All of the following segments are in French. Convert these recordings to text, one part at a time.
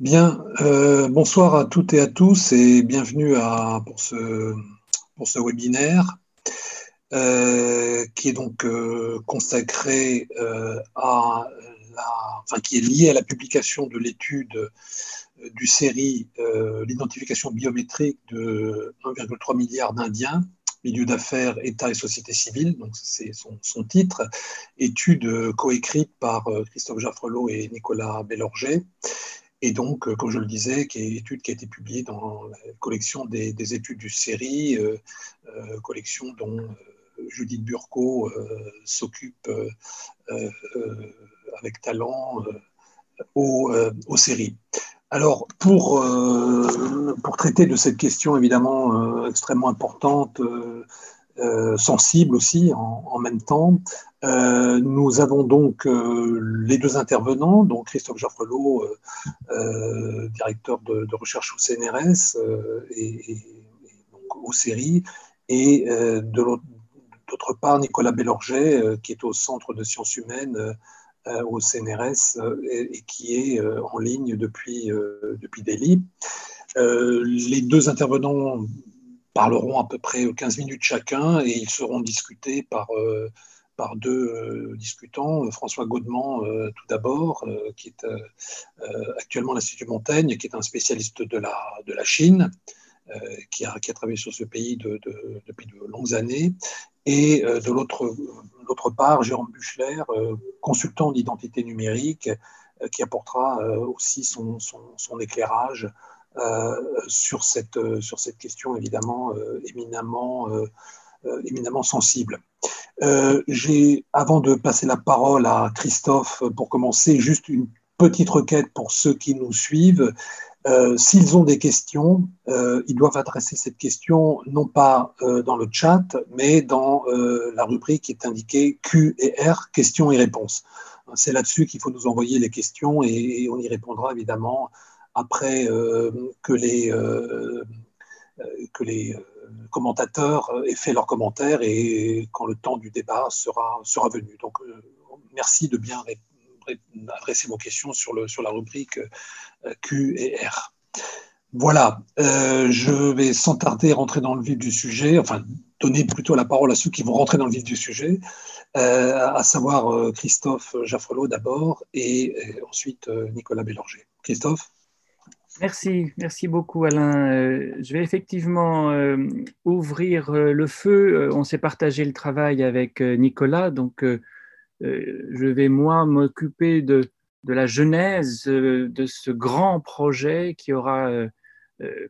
Bien, euh, bonsoir à toutes et à tous et bienvenue à, pour, ce, pour ce webinaire euh, qui est donc euh, consacré à la, enfin qui est lié à la publication de l'étude du série l'identification biométrique de 1,3 milliard d'Indiens milieu d'affaires, État et société civile, donc c'est son, son, titre, étude coécrite par Christophe Jaffrelot et Nicolas Bellorget, et donc, euh, comme je le disais, qui est une étude qui a été publiée dans la collection des, études du série, euh, euh, collection dont Judith Burco s'occupe avec talent aux, aux, séries. Alors, pour, pour traiter de cette question évidemment extrêmement importante, sensible aussi en, même temps. Euh, nous avons donc euh, les deux intervenants, donc Christophe Jaffrelot, directeur de, recherche au CNRS et, donc au CERI, et d'autre part Nicolas Bellorget, qui est au Centre de sciences humaines au CNRS et, qui est en ligne depuis, depuis Delhi. les deux intervenants parleront à peu près 15 minutes chacun et ils seront discutés par, euh, par deux euh, discutants. François Gaudemont, euh, tout d'abord, qui est actuellement à l'Institut Montaigne, qui est un spécialiste de la, de la Chine, qui a, qui, a, travaillé sur ce pays depuis de longues années. Et de l'autre part, Jérôme Buchler, consultant d'identité numérique, qui apportera aussi son, son, éclairage euh, sur, cette, euh, sur cette question évidemment euh, éminemment, éminemment sensible. J'ai, avant de passer la parole à Christophe, pour commencer, juste une petite requête pour ceux qui nous suivent. S'ils ont des questions, ils doivent adresser cette question non pas dans le chat, mais dans la rubrique qui est indiquée Q et R, questions et réponses. C'est là-dessus qu'il faut nous envoyer les questions et on y répondra évidemment après euh, que les, euh, euh, commentateurs aient fait leurs commentaires et quand le temps du débat sera, sera venu. Donc, merci de bien adresser vos questions sur, le, sur la rubrique Q et R. Voilà, je vais sans tarder rentrer dans le vif du sujet, enfin donner plutôt la parole à ceux qui vont rentrer dans le vif du sujet, à savoir Christophe Jaffrelot d'abord et ensuite Nicolas Bélorger. Christophe? Merci, merci beaucoup Alain. Euh, je vais effectivement euh, ouvrir euh, le feu. On s'est partagé le travail avec Nicolas, donc je vais moi m'occuper de, la genèse de ce grand projet qui aura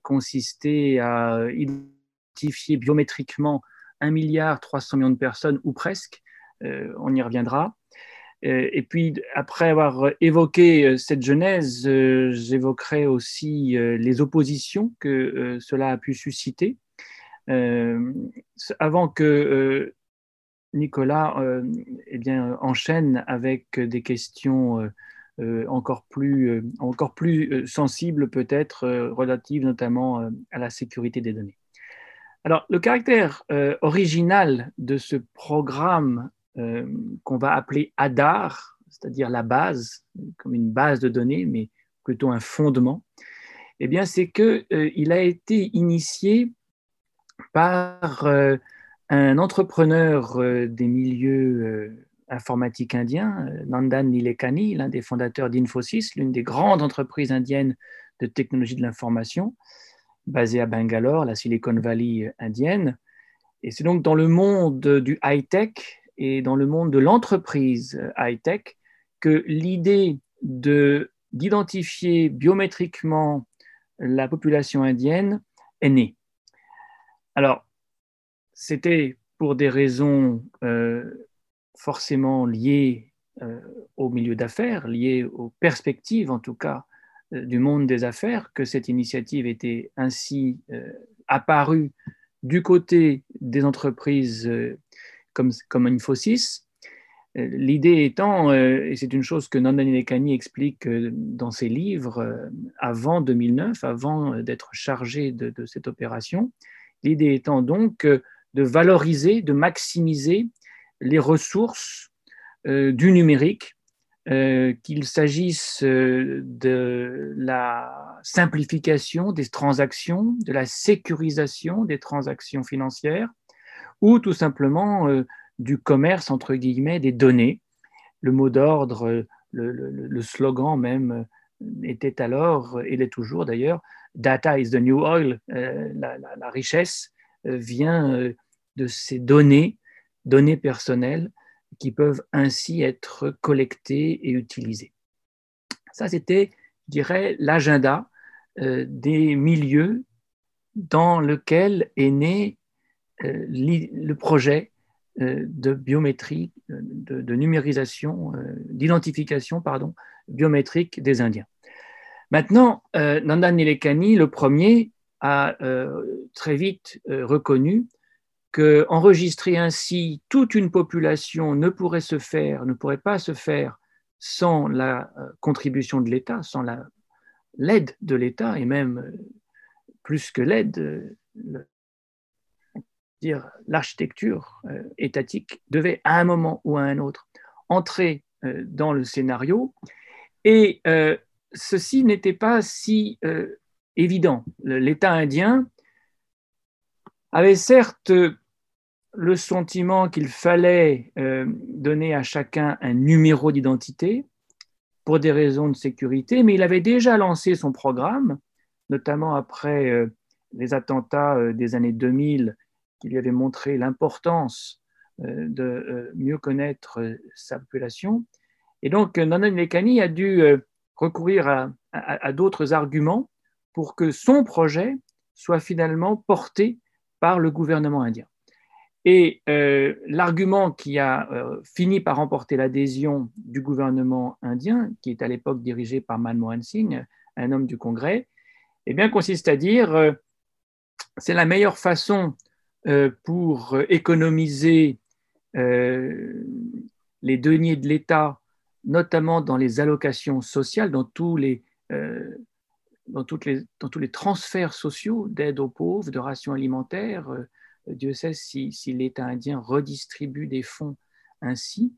consisté à identifier biométriquement 1 milliard 300 millions de personnes ou presque. On y reviendra. Euh, et puis, après avoir évoqué euh, cette genèse, euh, j'évoquerai aussi les oppositions que cela a pu susciter. avant que Nicolas eh bien, enchaîne avec des questions encore plus, encore plus sensibles, peut-être relatives notamment à la sécurité des données. Alors, le caractère original de ce programme euh, qu'on va appeler ADAR, c'est-à-dire la base, comme une base de données, mais plutôt un fondement, eh bien, c'est qu'il euh, a été initié par euh, un entrepreneur des milieux informatiques indiens, Nandan Nilekani, l'un des fondateurs d'Infosys, l'une des grandes entreprises indiennes de technologie de l'information, basée à Bangalore, la Silicon Valley indienne. Et c'est donc dans le monde du high-tech et dans le monde de l'entreprise euh, high-tech que l'idée d'identifier biométriquement la population indienne est née. Alors, c'était pour des raisons euh, forcément liées euh, au milieu d'affaires, liées aux perspectives en tout cas du monde des affaires, que cette initiative était ainsi apparue du côté des entreprises comme, comme Infosys. Euh, l'idée étant, euh, et c'est une chose que Nandani Nekani explique euh, dans ses livres avant 2009, avant d'être chargé de, cette opération, l'idée étant donc de valoriser, de maximiser les ressources du numérique qu'il s'agisse de la simplification des transactions, de la sécurisation des transactions financières, ou tout simplement du commerce, entre guillemets, des données. Le mot d'ordre, le, slogan même était alors, et l'est toujours d'ailleurs, Data is the new oil, la, richesse vient de ces données, données personnelles, qui peuvent ainsi être collectées et utilisées. Ça, c'était, je dirais, l'agenda euh, des milieux dans lequel est né euh, le projet euh, de biométrie, de, numérisation, d'identification pardon, biométrique des Indiens. Maintenant, Nandan Nilekani, le premier, a très vite reconnu qu'enregistrer ainsi toute une population ne pourrait se faire, ne pourrait pas se faire sans la euh, contribution de l'État, sans l'aide de l'État, et même euh, plus que l'aide, euh, dire l'architecture étatique devait à un moment ou à un autre entrer dans le scénario. Et ceci n'était pas si évident. L'État indien avait certes le sentiment qu'il fallait euh, donner à chacun un numéro d'identité pour des raisons de sécurité, mais il avait déjà lancé son programme, notamment après euh, les attentats euh, des années 2000, qui lui avaient montré l'importance de mieux connaître sa population. Et donc, Nandan Lekani a dû recourir à d'autres arguments pour que son projet soit finalement porté par le gouvernement indien. Et euh, l'argument qui a euh, fini par remporter l'adhésion du gouvernement indien, qui est à l'époque dirigé par Manmohan Singh, un homme du Congrès, eh bien, consiste à dire euh, c'est la meilleure façon pour économiser les deniers de l'État, notamment dans les allocations sociales, dans tous les, dans toutes les, dans tous les transferts sociaux d'aide aux pauvres, de rations alimentaires Dieu sait si, l'État indien redistribue des fonds ainsi.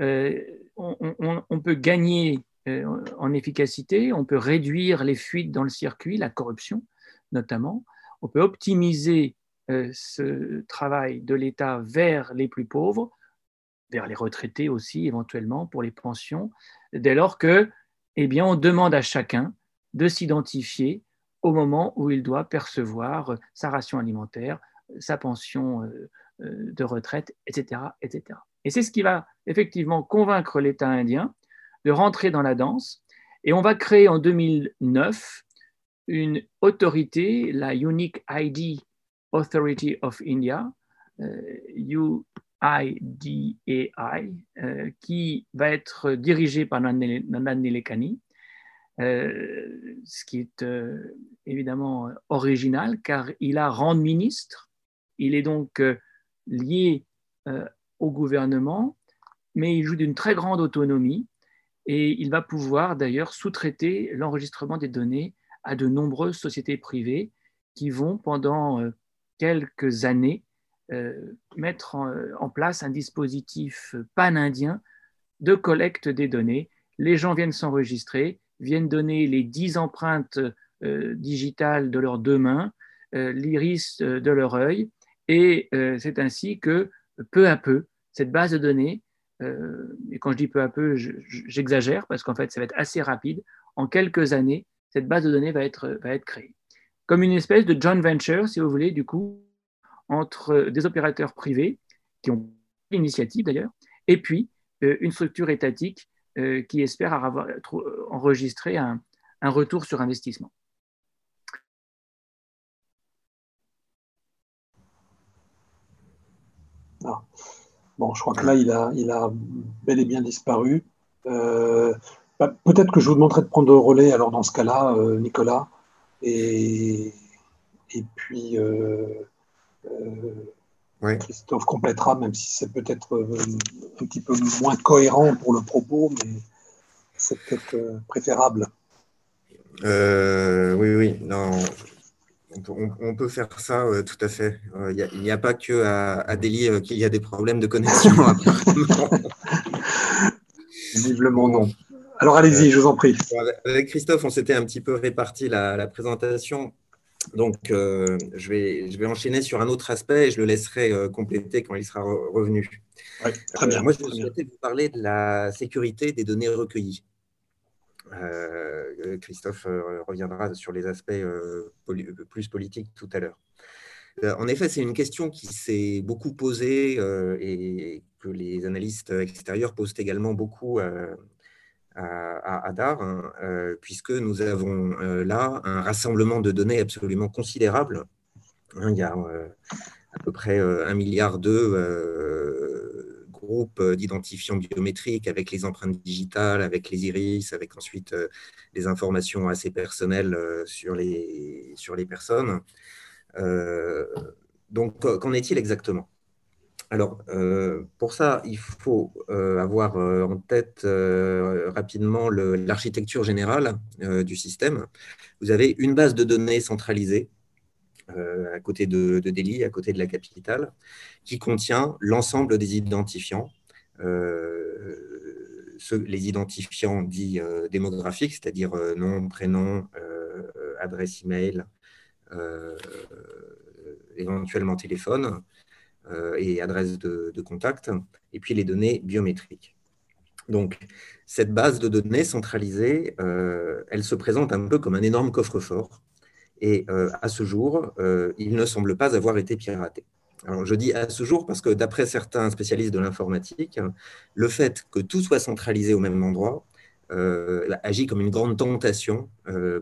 Euh, on, peut gagner euh, en efficacité, on peut réduire les fuites dans le circuit, la corruption notamment, on peut optimiser euh, ce travail de l'État vers les plus pauvres, vers les retraités aussi éventuellement pour les pensions, dès lors que, eh bien, on demande à chacun de s'identifier au moment où il doit percevoir sa ration alimentaire, sa pension euh, euh, de retraite, etc. etc. Et c'est ce qui va effectivement convaincre l'État indien de rentrer dans la danse. Et on va créer en 2009 une autorité, la Unique ID Authority of India, UIDAI, euh, qui va être dirigée par Nandan Nilekani, ce qui est évidemment original car il a rang de ministre. Il est donc euh, lié euh, au gouvernement, mais il joue d'une très grande autonomie et il va pouvoir d'ailleurs sous-traiter l'enregistrement des données à de nombreuses sociétés privées qui vont pendant euh, quelques années mettre en, place un dispositif pan-indien de collecte des données. Les gens viennent s'enregistrer, viennent donner les 10 empreintes digitales de leurs deux mains, l'iris de leur œil, et euh, c'est ainsi que peu à peu, cette base de données, euh, et quand je dis peu à peu, j'exagère parce qu'en fait, ça va être assez rapide, en quelques années, cette base de données va être créée. Comme une espèce de joint venture, si vous voulez, du coup, entre des opérateurs privés, qui ont l'initiative d'ailleurs, et puis euh, une structure étatique qui espère avoir enregistré un, retour sur investissement. Ah. Bon, je crois que là, il a, il a bel et bien disparu. Euh, bah, peut-être que je vous demanderai de prendre le relais, alors dans ce cas-là, euh, Nicolas. Et, et puis, euh, Christophe complétera, même si c'est peut-être un petit peu moins cohérent pour le propos, mais c'est peut-être préférable. oui, oui. Non, on peut, faire ça, euh, tout à fait. Euh, il n'y a, pas que à, Delhi euh, qu'il y a des problèmes de connexion. Visiblement non. Alors allez-y, je vous en prie. Avec Christophe, on s'était un petit peu réparti la, présentation. Donc, je, vais, je vais enchaîner sur un autre aspect et je le laisserai compléter quand il sera revenu. très bien. moi, je souhaitais vous parler de la sécurité des données recueillies. Euh, Christophe euh, reviendra sur les aspects euh, plus politiques tout à l'heure. En effet, c'est une question qui s'est beaucoup posée et que les analystes extérieurs posent également beaucoup à, à, DAR, hein, puisque nous avons là un rassemblement de données absolument considérable. Hein, il y a à peu près un milliard d'eux groupe euh, d'identifiants biométriques avec les empreintes digitales, avec les iris, avec ensuite euh, des informations assez personnelles euh, sur les, sur les personnes. donc, qu'en est-il exactement? Alors, pour ça, il faut avoir en tête rapidement l'architecture générale du système. Vous avez une base de données centralisée à côté de, de, Delhi, à côté de la capitale, qui contient l'ensemble des identifiants, euh, les identifiants dits euh, démographiques, c'est-à-dire euh, nom, prénom, adresse email, éventuellement téléphone et adresse de, contact, et puis les données biométriques. Donc, cette base de données centralisée, elle se présente un peu comme un énorme coffre-fort et euh, à ce jour, euh, il ne semble pas avoir été piraté. Alors, je dis à ce jour parce que d'après certains spécialistes de l'informatique, le fait que tout soit centralisé au même endroit euh, agit comme une grande tentation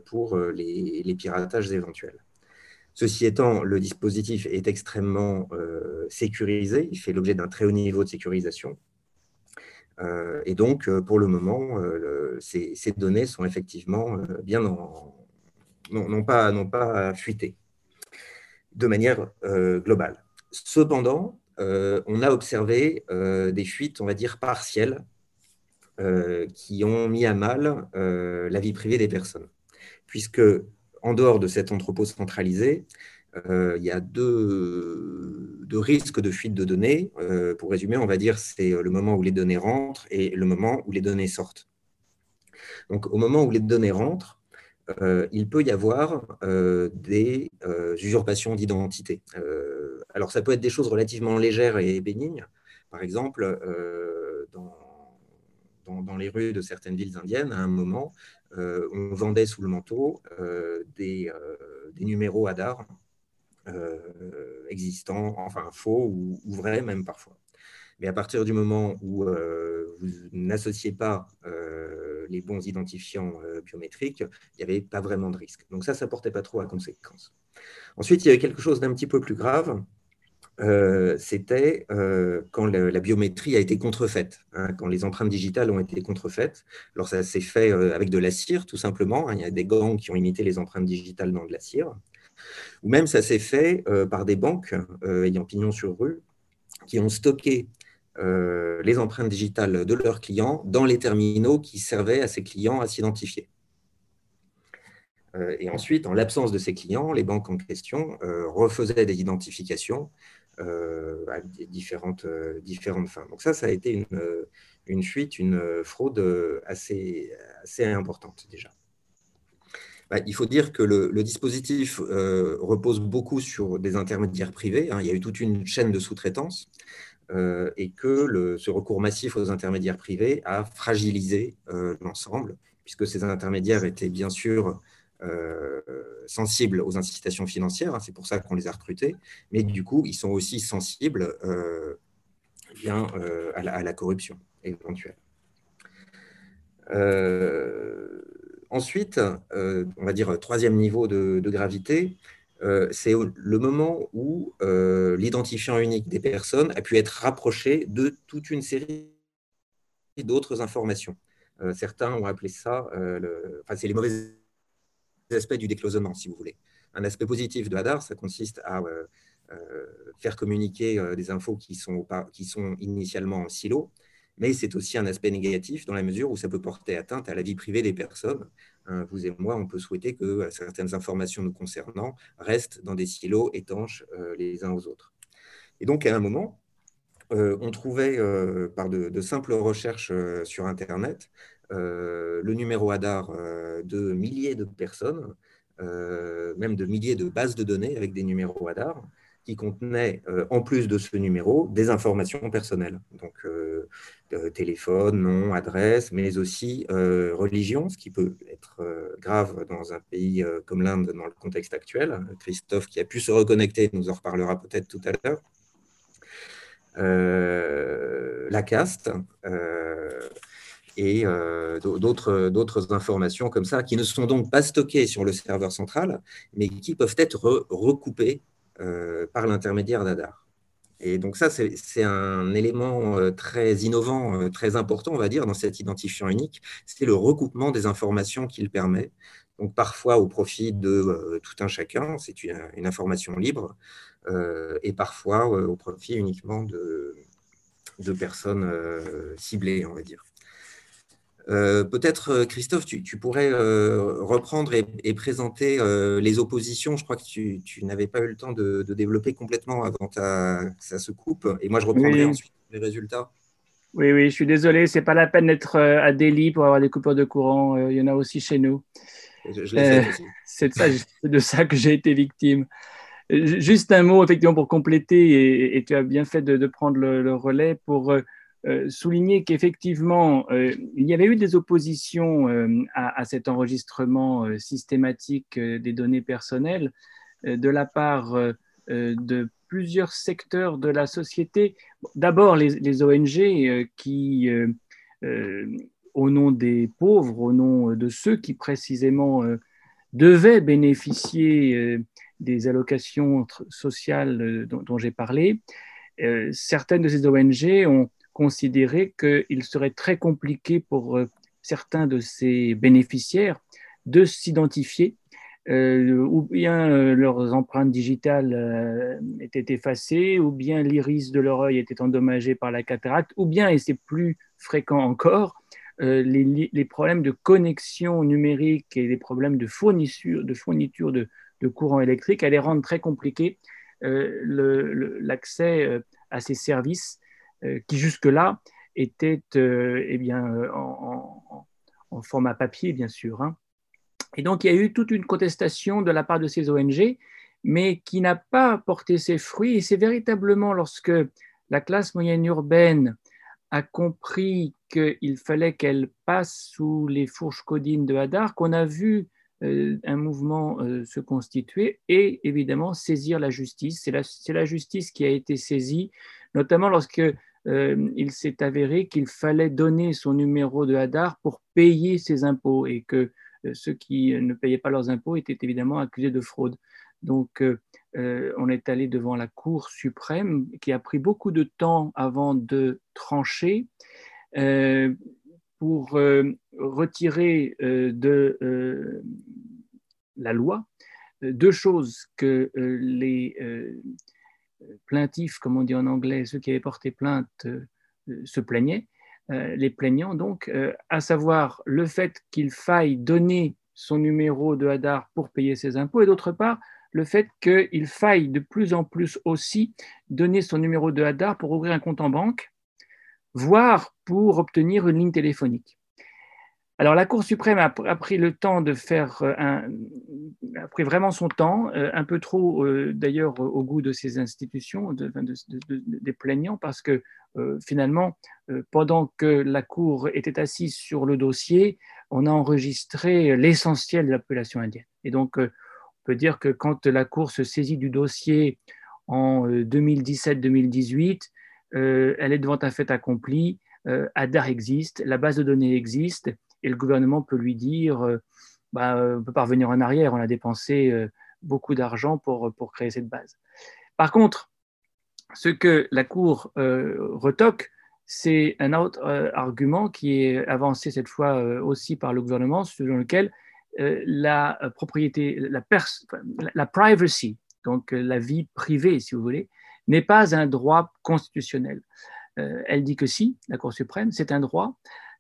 pour les, piratages éventuels. Ceci étant, le dispositif est extrêmement sécurisé, il fait l'objet d'un très haut niveau de sécurisation. et donc, pour le moment, ces, données sont effectivement bien en, n'ont pas, pas fuité de manière euh, globale. Cependant, euh, on a observé euh, des fuites, on va dire, partielles, qui ont mis à mal la vie privée des personnes. Puisque, en dehors de cet entrepôt centralisé, il y a deux, risques de fuite de données. pour résumer, on va dire c'est le moment où les données rentrent et le moment où les données sortent. Donc, au moment où les données rentrent, euh, il peut y avoir euh, des euh, usurpations d'identité. alors, ça peut être des choses relativement légères et bénignes. Par exemple, dans, dans, les rues de certaines villes indiennes, à un moment, on vendait sous le manteau des, des, numéros ADAR existants, enfin faux ou, ou, vrais même parfois. Mais à partir du moment où vous n'associez pas les bons identifiants euh, biométriques, il n'y avait pas vraiment de risque. Donc ça, ça ne portait pas trop à conséquence. Ensuite, il y avait quelque chose d'un petit peu plus grave, euh, c'était euh, quand la biométrie a été contrefaite, hein, quand les empreintes digitales ont été contrefaites. Alors ça s'est fait avec de la cire, tout simplement. Hein. il y a des gangs qui ont imité les empreintes digitales dans de la cire. Ou même ça s'est fait par des banques ayant pignon sur rue qui ont stocké euh, les empreintes digitales de leurs clients dans les terminaux qui servaient à ces clients à s'identifier. Euh, et ensuite, en l'absence de ces clients, les banques en question euh, refaisaient des identifications à différentes, différentes fins. Donc ça, ça a été une, une fuite, une fraude assez, assez importante déjà. Bah, il faut dire que le, dispositif repose beaucoup sur des intermédiaires privés. Hein. Il y a eu toute une chaîne de sous-traitance. Euh, et que ce recours massif aux intermédiaires privés a fragilisé euh, l'ensemble, puisque ces intermédiaires étaient bien sûr euh, sensibles aux incitations financières, hein, c'est pour ça qu'on les a recrutés, mais du coup, ils sont aussi sensibles bien, à la, corruption éventuelle. ensuite, on va dire troisième niveau de gravité, euh, c'est le moment où euh, l'identifiant unique des personnes a pu être rapproché de toute une série d'autres informations. Euh, certains ont appelé ça, enfin, c'est les mauvais aspects du décloisonnement, si vous voulez. Un aspect positif de Hadar, ça consiste à faire communiquer des infos qui sont, qui sont initialement en silo, mais c'est aussi un aspect négatif dans la mesure où ça peut porter atteinte à la vie privée des personnes vous et moi, on peut souhaiter que euh, certaines informations nous concernant restent dans des silos étanches euh, les uns aux autres. Et donc, à un moment, on trouvait par de, simples recherches sur Internet le numéro ADAR de milliers de personnes, même de milliers de bases de données avec des numéros ADAR qui contenaient, en plus de ce numéro, des informations personnelles. Donc, téléphone, nom, adresse, mais aussi religion, ce qui peut être grave dans un pays comme l'Inde dans le contexte actuel. Christophe, qui a pu se reconnecter, nous en reparlera peut-être tout à l'heure. la caste et d'autres informations comme ça, qui ne sont donc pas stockées sur le serveur central, mais qui peuvent être recoupées par l'intermédiaire d'Adar. Et donc ça, c'est un élément euh, très innovant, euh, très important, on va dire, dans cet identifiant unique. C'est le recoupement des informations qu'il permet. Donc parfois au profit de euh, tout un chacun, c'est une, information libre, et parfois au profit uniquement de, de personnes ciblées, on va dire. Euh, peut-être, euh, Christophe, tu, pourrais euh, reprendre et, présenter les oppositions. Je crois que tu, n'avais pas eu le temps de, développer complètement avant que ça se coupe. Et moi, je reprendrai ensuite les résultats. Oui, oui, je suis désolé. Ce n'est pas la peine d'être à Delhi pour avoir des coupures de courant. Il y en a aussi chez nous. C'est de, ça que j'ai été victime. Juste un mot, effectivement, pour compléter, et, tu as bien fait de, prendre le, relais pour souligner qu'effectivement, euh, il y avait eu des oppositions euh, à, cet enregistrement systématique des données personnelles de la part de plusieurs secteurs de la société. D'abord, les, ONG qui, au nom des pauvres, au nom de ceux qui précisément devaient bénéficier des allocations sociales dont j'ai parlé, certaines de ces ONG ont considérer qu'il serait très compliqué pour euh, certains de ces bénéficiaires de s'identifier, euh, ou bien euh, leurs empreintes digitales étaient effacées, ou bien l'iris de leur œil était endommagé par la cataracte, ou bien, et c'est plus fréquent encore, les, problèmes de connexion numérique et les problèmes de fourniture de, de, courant électrique allaient rendre très compliqué l'accès à ces services qui jusque-là était euh, eh bien, euh, en, format papier, bien sûr. Hein. Et donc, il y a eu toute une contestation de la part de ces ONG, mais qui n'a pas porté ses fruits. Et c'est véritablement lorsque la classe moyenne urbaine a compris qu'il fallait qu'elle passe sous les fourches codines de Hadar qu'on a vu un mouvement se constituer et évidemment saisir la justice. C'est la, la, justice qui a été saisie, notamment lorsque euh, il s'est avéré qu'il fallait donner son numéro de Hadar pour payer ses impôts et que euh, ceux qui ne payaient pas leurs impôts étaient évidemment accusés de fraude. Donc, euh, on est allé devant la Cour suprême qui a pris beaucoup de temps avant de trancher pour retirer de la loi deux choses que les plaintifs, comme on dit en anglais, ceux qui avaient porté plainte euh, se plaignaient, euh, les plaignants donc, euh, à savoir le fait qu'il faille donner son numéro de Hadar pour payer ses impôts, et d'autre part, le fait qu'il faille de plus en plus aussi donner son numéro de Hadar pour ouvrir un compte en banque, voire pour obtenir une ligne téléphonique. Alors la Cour suprême a, pris le temps de faire, euh, un, a pris vraiment son temps, euh, un peu trop euh, d'ailleurs au goût de ces institutions, des plaignants, parce que finalement, pendant que la Cour était assise sur le dossier, on a enregistré l'essentiel de la population indienne. Et donc, on peut dire que quand la Cour se saisit du dossier en 2017-2018, elle est devant un fait accompli. ADAR existe, la base de données existe, et le gouvernement peut lui dire euh, bah, euh, on ne peut pas revenir en arrière, on a dépensé euh, beaucoup d'argent pour, pour créer cette base. Par contre, ce que la Cour retoque, c'est un autre argument qui est avancé cette fois aussi par le gouvernement, selon lequel la propriété, la, privacy, donc la vie privée, si vous voulez, n'est pas un droit constitutionnel. elle dit que si, la Cour suprême, c'est un droit,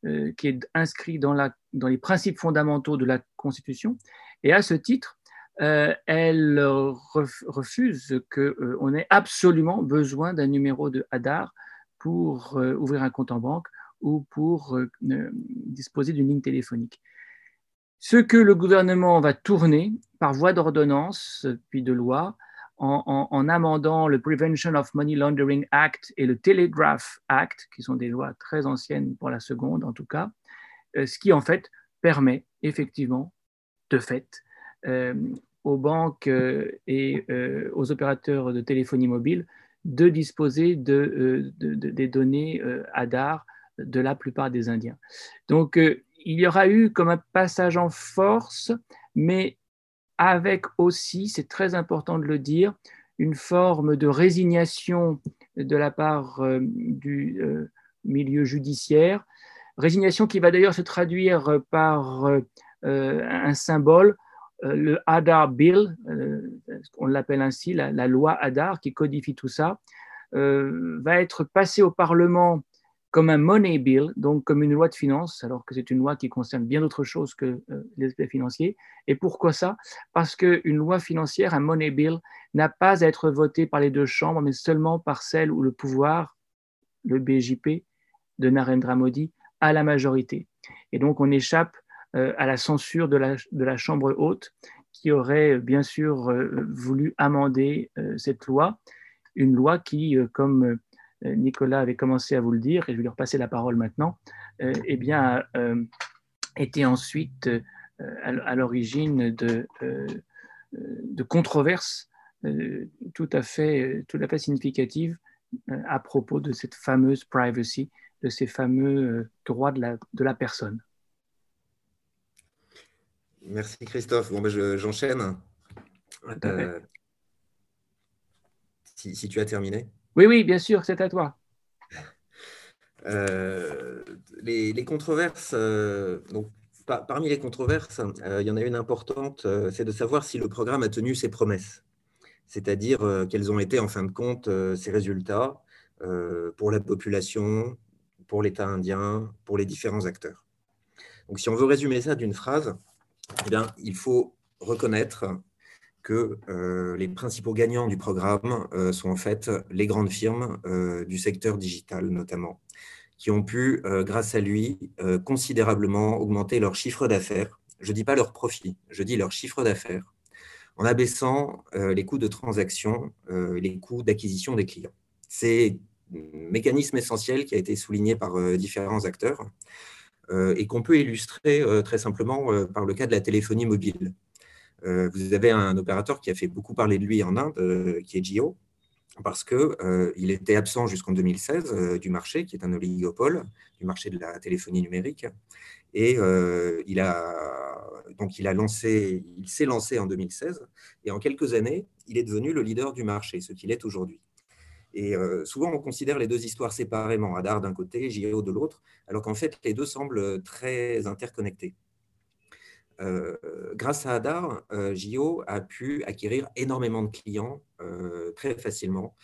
euh, qui est inscrit dans, les principes fondamentaux de la Constitution. Et à ce titre, euh, elle refuse qu'on euh, ait absolument besoin d'un numéro de Hadar pour ouvrir un compte en banque ou pour disposer d'une ligne téléphonique. Ce que le gouvernement va tourner par voie d'ordonnance puis de loi en, amendant le Prevention of Money Laundering Act et le Telegraph Act, qui sont des lois très anciennes pour la seconde en tout cas, euh, ce qui en fait permet effectivement, de fait, euh, aux banques euh, et aux opérateurs de téléphonie mobile de disposer de, des données ADAR de la plupart des Indiens. Donc, il y aura eu comme un passage en force, mais avec aussi, c'est très important de le dire, une forme de résignation de la part euh, du euh, milieu judiciaire, résignation qui va d'ailleurs se traduire par euh, un symbole, le Adar Bill, on l'appelle ainsi, la, la, loi Adar qui codifie tout ça, va être passé au Parlement comme un money bill, donc comme une loi de finances, alors que c'est une loi qui concerne bien d'autres choses que euh, les aspects financiers. Et pourquoi ça? Parce qu'une loi financière, un money bill, n'a pas à être votée par les deux chambres, mais seulement par celle où le pouvoir, le BJP de Narendra Modi, a la majorité. Et donc on échappe euh, à la censure de la, Chambre haute qui aurait bien sûr euh, voulu amender cette loi, une loi qui, comme euh, Nicolas avait commencé à vous le dire, et je vais lui repasser la parole maintenant, euh, eh bien, euh, était ensuite à l'origine de, de, controverses tout à fait, tout à fait significatives à propos de cette fameuse privacy, de ces fameux droits de la, de la personne. Merci Christophe. Bon, ben j'enchaîne. si, si, tu as terminé. Oui, oui, bien sûr, c'est à toi. Euh, les, controverses, euh, donc, parmi les controverses, euh, il y en a une importante, c'est de savoir si le programme a tenu ses promesses, c'est-à-dire quels ont été en fin de compte ses résultats pour la population, pour l'État indien, pour les différents acteurs. Donc si on veut résumer ça d'une phrase, eh bien, il faut reconnaître que euh, les principaux gagnants du programme euh, sont en fait les grandes firmes euh, du secteur digital notamment, qui ont pu, grâce à lui, considérablement augmenter leur chiffre d'affaires. Je ne dis pas leur profit, je dis leur chiffre d'affaires, en abaissant les coûts de transaction, les coûts d'acquisition des clients. C'est un mécanisme essentiel qui a été souligné par différents acteurs et qu'on peut illustrer très simplement par le cas de la téléphonie mobile. Euh, vous avez un opérateur qui a fait beaucoup parler de lui en Inde, euh, qui est Jio, parce qu'il euh, était absent jusqu'en 2016 du marché, qui est un oligopole du marché de la téléphonie numérique. Et il a donc il a lancé, il s'est lancé en 2016, et en quelques années, il est devenu le leader du marché, ce qu'il est aujourd'hui. Et souvent, on considère les deux histoires séparément, Adar d'un côté, Jio de l'autre, alors qu'en fait, les deux semblent très interconnectés. Euh, grâce à Adar, euh, a pu acquérir énormément de clients euh, très facilement,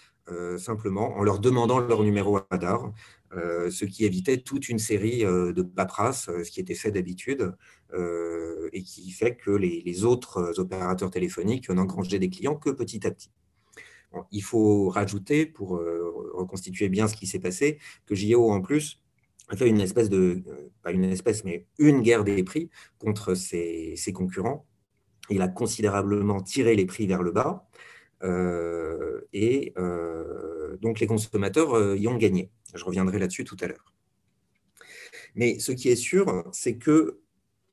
simplement en leur demandant leur numéro Adar, ce qui évitait toute une série de paperasses, ce qui était fait d'habitude, et qui fait que les, autres opérateurs téléphoniques n'engrangé des clients que petit à petit. il faut rajouter, pour reconstituer bien ce qui s'est passé, que JO en plus a fait une espèce de, euh, pas une espèce, mais une guerre des prix contre ses, concurrents. Il a considérablement tiré les prix vers le bas. Euh, et euh, donc les consommateurs y ont gagné. Je reviendrai là-dessus tout à l'heure. Mais ce qui est sûr, c'est que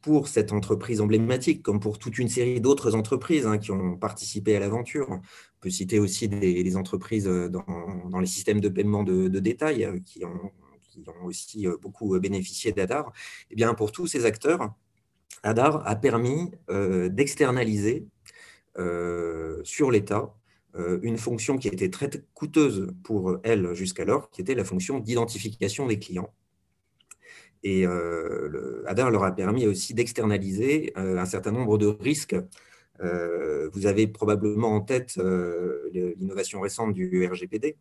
pour cette entreprise emblématique, comme pour toute une série d'autres entreprises hein, qui ont participé à l'aventure, on peut citer aussi des, entreprises dans, les systèmes de paiement de détail qui ont qui ont aussi euh, beaucoup euh, bénéficié d'Adar, eh bien, pour tous ces acteurs, Adar a permis euh, d'externaliser sur l'État une fonction qui était très coûteuse pour elle jusqu'alors, qui était la fonction d'identification des clients. Et Adar leur a permis aussi d'externaliser un certain nombre de risques. vous avez probablement en tête l'innovation récente du RGPD,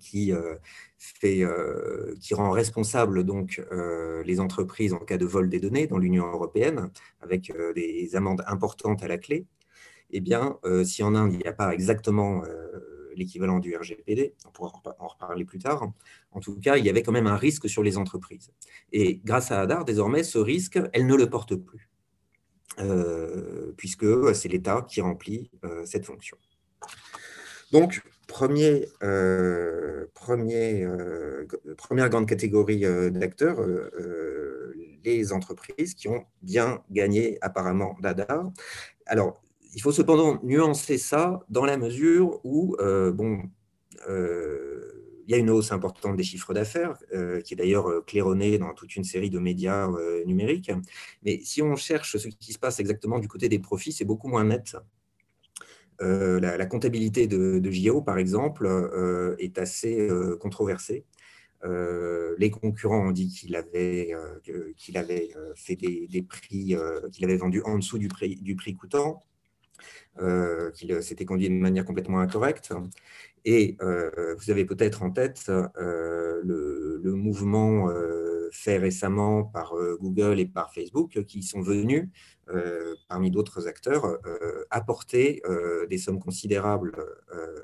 qui, euh, fait, euh, qui rend responsable donc, euh, les entreprises en cas de vol des données dans l'Union européenne, avec des amendes importantes à la clé, eh bien, si en Inde, il n'y a pas exactement l'équivalent du RGPD, on pourra en reparler plus tard. En tout cas, il y avait quand même un risque sur les entreprises. Et grâce à Hadar, désormais, ce risque, elle ne le porte plus, puisque c'est l'État qui remplit cette fonction. Donc, premier, premier, première grande catégorie d'acteurs, les entreprises qui ont bien gagné apparemment d'Adar. Alors, il faut cependant nuancer ça dans la mesure où, euh, bon, euh, il y a une hausse importante des chiffres d'affaires, euh, qui est d'ailleurs claironnée dans toute une série de médias numériques. Mais si on cherche ce qui se passe exactement du côté des profits, c'est beaucoup moins net. La, comptabilité de, de, JO, par exemple, est assez controversée. les concurrents ont dit qu'il avait, fait des, prix, qu'il avait vendu en dessous du prix, du prix coûtant. Euh, qu'il s'était conduit de manière complètement incorrecte. Et euh, vous avez peut-être en tête euh, le, mouvement fait récemment par Google et par Facebook qui sont venus, parmi d'autres acteurs, apporter des sommes considérables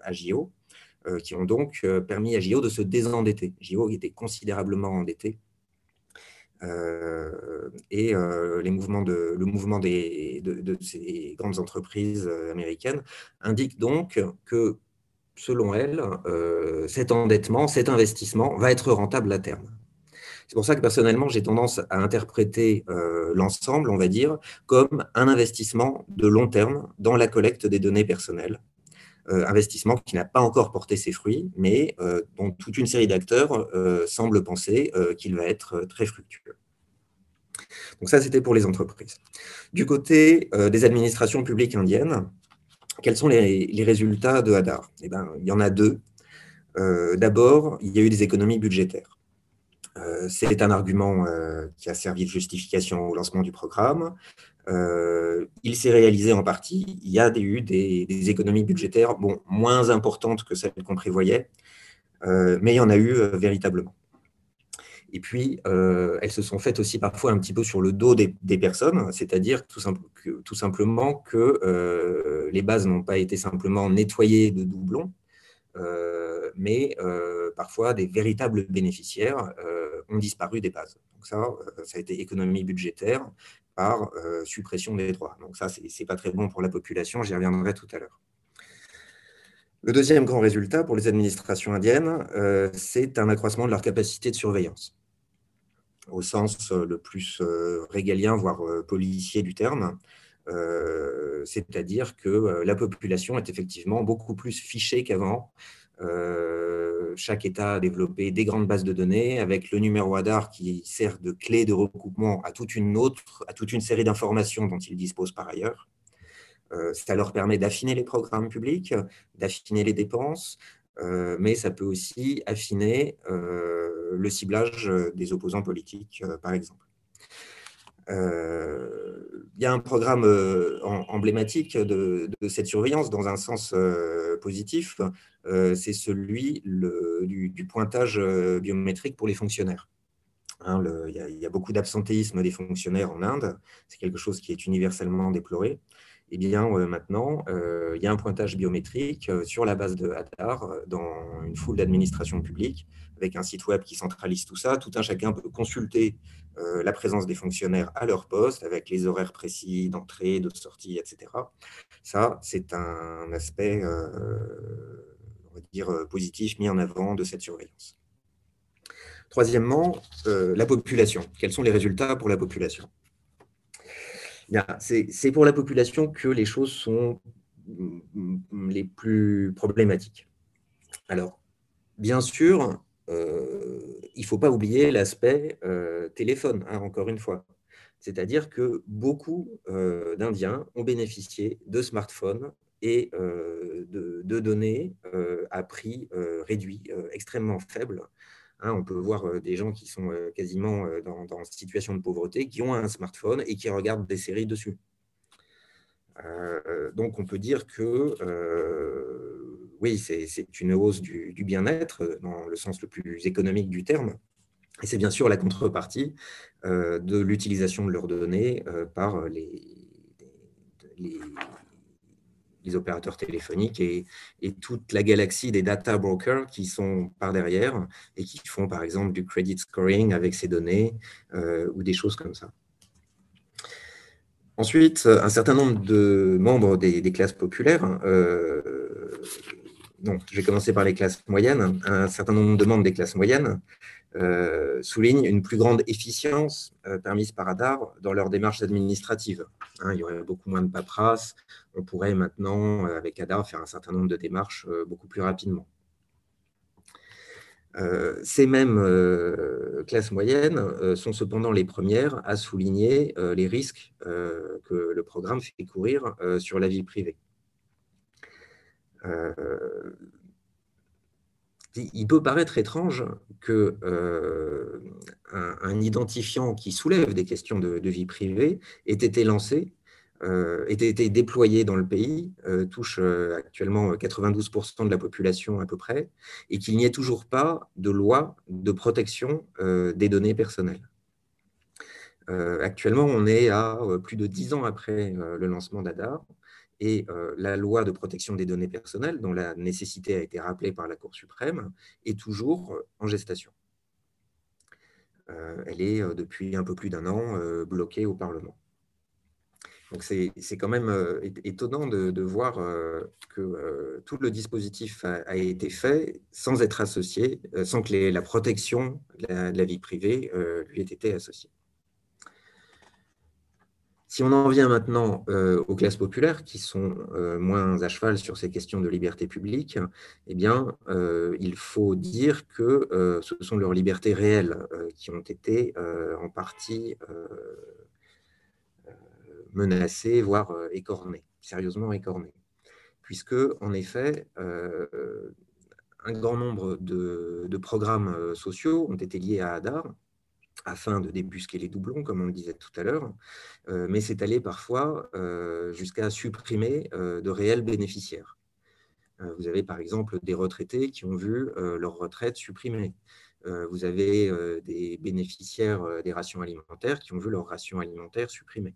à JO, qui ont donc permis à JO de se désendetter. JO était considérablement endetté euh, et euh, le mouvement de, ces grandes entreprises euh, américaines indique donc que, selon elles, cet endettement, cet investissement va être rentable à terme. C'est pour ça que personnellement, j'ai tendance à interpréter l'ensemble, on va dire, comme un investissement de long terme dans la collecte des données personnelles. investissement qui n'a pas encore porté ses fruits, mais dont toute une série d'acteurs semblent penser qu'il va être très fructueux. Donc ça, c'était pour les entreprises. Du côté euh, des administrations publiques indiennes, quels sont les, résultats de Hadar? Eh ben, Il y en a deux. Euh, d'abord, il y a eu des économies budgétaires. Euh, c'est un argument qui a servi de justification au lancement du programme. il s'est réalisé en partie. Il y a eu des, économies budgétaires bon, moins importantes que celles qu'on prévoyait, mais il y en a eu véritablement. Et puis, euh, elles se sont faites aussi parfois un petit peu sur le dos des, personnes, c'est-à-dire tout, simplement que euh, les bases n'ont pas été simplement nettoyées de doublons, euh, mais parfois des véritables bénéficiaires ont disparu des bases. Donc ça, ça a été économie budgétaire par suppression des droits. Donc ça, ce n'est pas très bon pour la population, j'y reviendrai tout à l'heure. Le deuxième grand résultat pour les administrations indiennes, c'est un accroissement de leur capacité de surveillance au sens euh, le plus euh, régalien, voire euh, policier du terme. C'est-à-dire que la population est effectivement beaucoup plus fichée qu'avant. chaque État a développé des grandes bases de données avec le numéro ADAR qui sert de clé de recoupement à toute une série d'informations dont ils disposent par ailleurs. ça leur permet d'affiner les programmes publics, d'affiner les dépenses, mais ça peut aussi affiner le ciblage euh, des opposants politiques, euh, par exemple. Euh, il y a un programme emblématique de, cette surveillance dans un sens positif, c'est celui du, pointage biométrique pour les fonctionnaires. Hein, il, y a, beaucoup d'absentéisme des fonctionnaires en Inde, c'est quelque chose qui est universellement déploré. Eh bien maintenant, il y a un pointage biométrique sur la base de Hadar dans une foule d'administrations publiques avec un site web qui centralise tout ça. Tout un chacun peut consulter euh, la présence des fonctionnaires à leur poste, avec les horaires précis d'entrée, de sortie, etc. Ça, c'est un aspect, euh, on va dire, euh, positif mis en avant de cette surveillance. Troisièmement, la population. Quels sont les résultats pour la population? C'est pour la population que les choses sont mm, les plus problématiques. Alors, bien sûr, euh, il ne faut pas oublier l'aspect euh, téléphone, hein, encore une fois. C'est-à-dire que beaucoup euh, d'Indiens ont bénéficié de smartphones et de, données à prix réduit, extrêmement faible. Hein, on peut voir des gens qui sont quasiment dans, dans, situation de pauvreté, qui ont un smartphone et qui regardent des séries dessus. donc on peut dire que oui, c'est une hausse du, bien-être euh, dans le sens le plus économique du terme. Et c'est bien sûr la contrepartie euh, de l'utilisation de leurs données euh, par les opérateurs téléphoniques et, toute la galaxie des data brokers qui sont par derrière et qui font par exemple du credit scoring avec ces données ou des choses comme ça. Ensuite, un certain nombre de membres des, classes populaires, non, je vais commencer par les classes moyennes, un certain nombre de membres des classes moyennes euh, souligne une plus grande efficience euh, permise par Adar dans leurs démarches administratives. Hein, il y aurait beaucoup moins de paperasse. On pourrait maintenant, euh, avec Adar, faire un certain nombre de démarches beaucoup plus rapidement. ces mêmes classes moyennes sont cependant les premières à souligner les risques que le programme fait courir sur la vie privée il peut paraître étrange qu'un euh, un, identifiant qui soulève des questions de, vie privée ait été lancé, euh, ait été déployé dans le pays, euh, touche actuellement 92% de la population à peu près, et qu'il n'y ait toujours pas de loi de protection des données personnelles. actuellement, on est à plus de 10 ans après le lancement d'ADAR, et euh, la loi de protection des données personnelles, dont la nécessité a été rappelée par la Cour suprême, est toujours euh, en gestation. Euh, elle est depuis un peu plus d'un an bloquée au Parlement. Donc c'est quand même étonnant de, voir que tout le dispositif a, été fait sans être associé, sans que la protection de la vie privée lui ait été associée. Si on en vient maintenant euh, aux classes populaires, qui sont euh, moins à cheval sur ces questions de liberté publique, eh bien, euh, il faut dire que ce sont leurs libertés réelles qui ont été en partie menacées, voire écornées, sérieusement écornées. Puisque, en effet, un grand nombre de, de, programmes sociaux ont été liés à ADAR, afin de débusquer les doublons, comme on le disait tout à l'heure, euh, mais c'est allé parfois euh, jusqu'à supprimer euh, de réels bénéficiaires. vous avez par exemple des retraités qui ont vu leur retraite supprimée. vous avez des bénéficiaires des rations alimentaires qui ont vu leur ration alimentaire supprimée.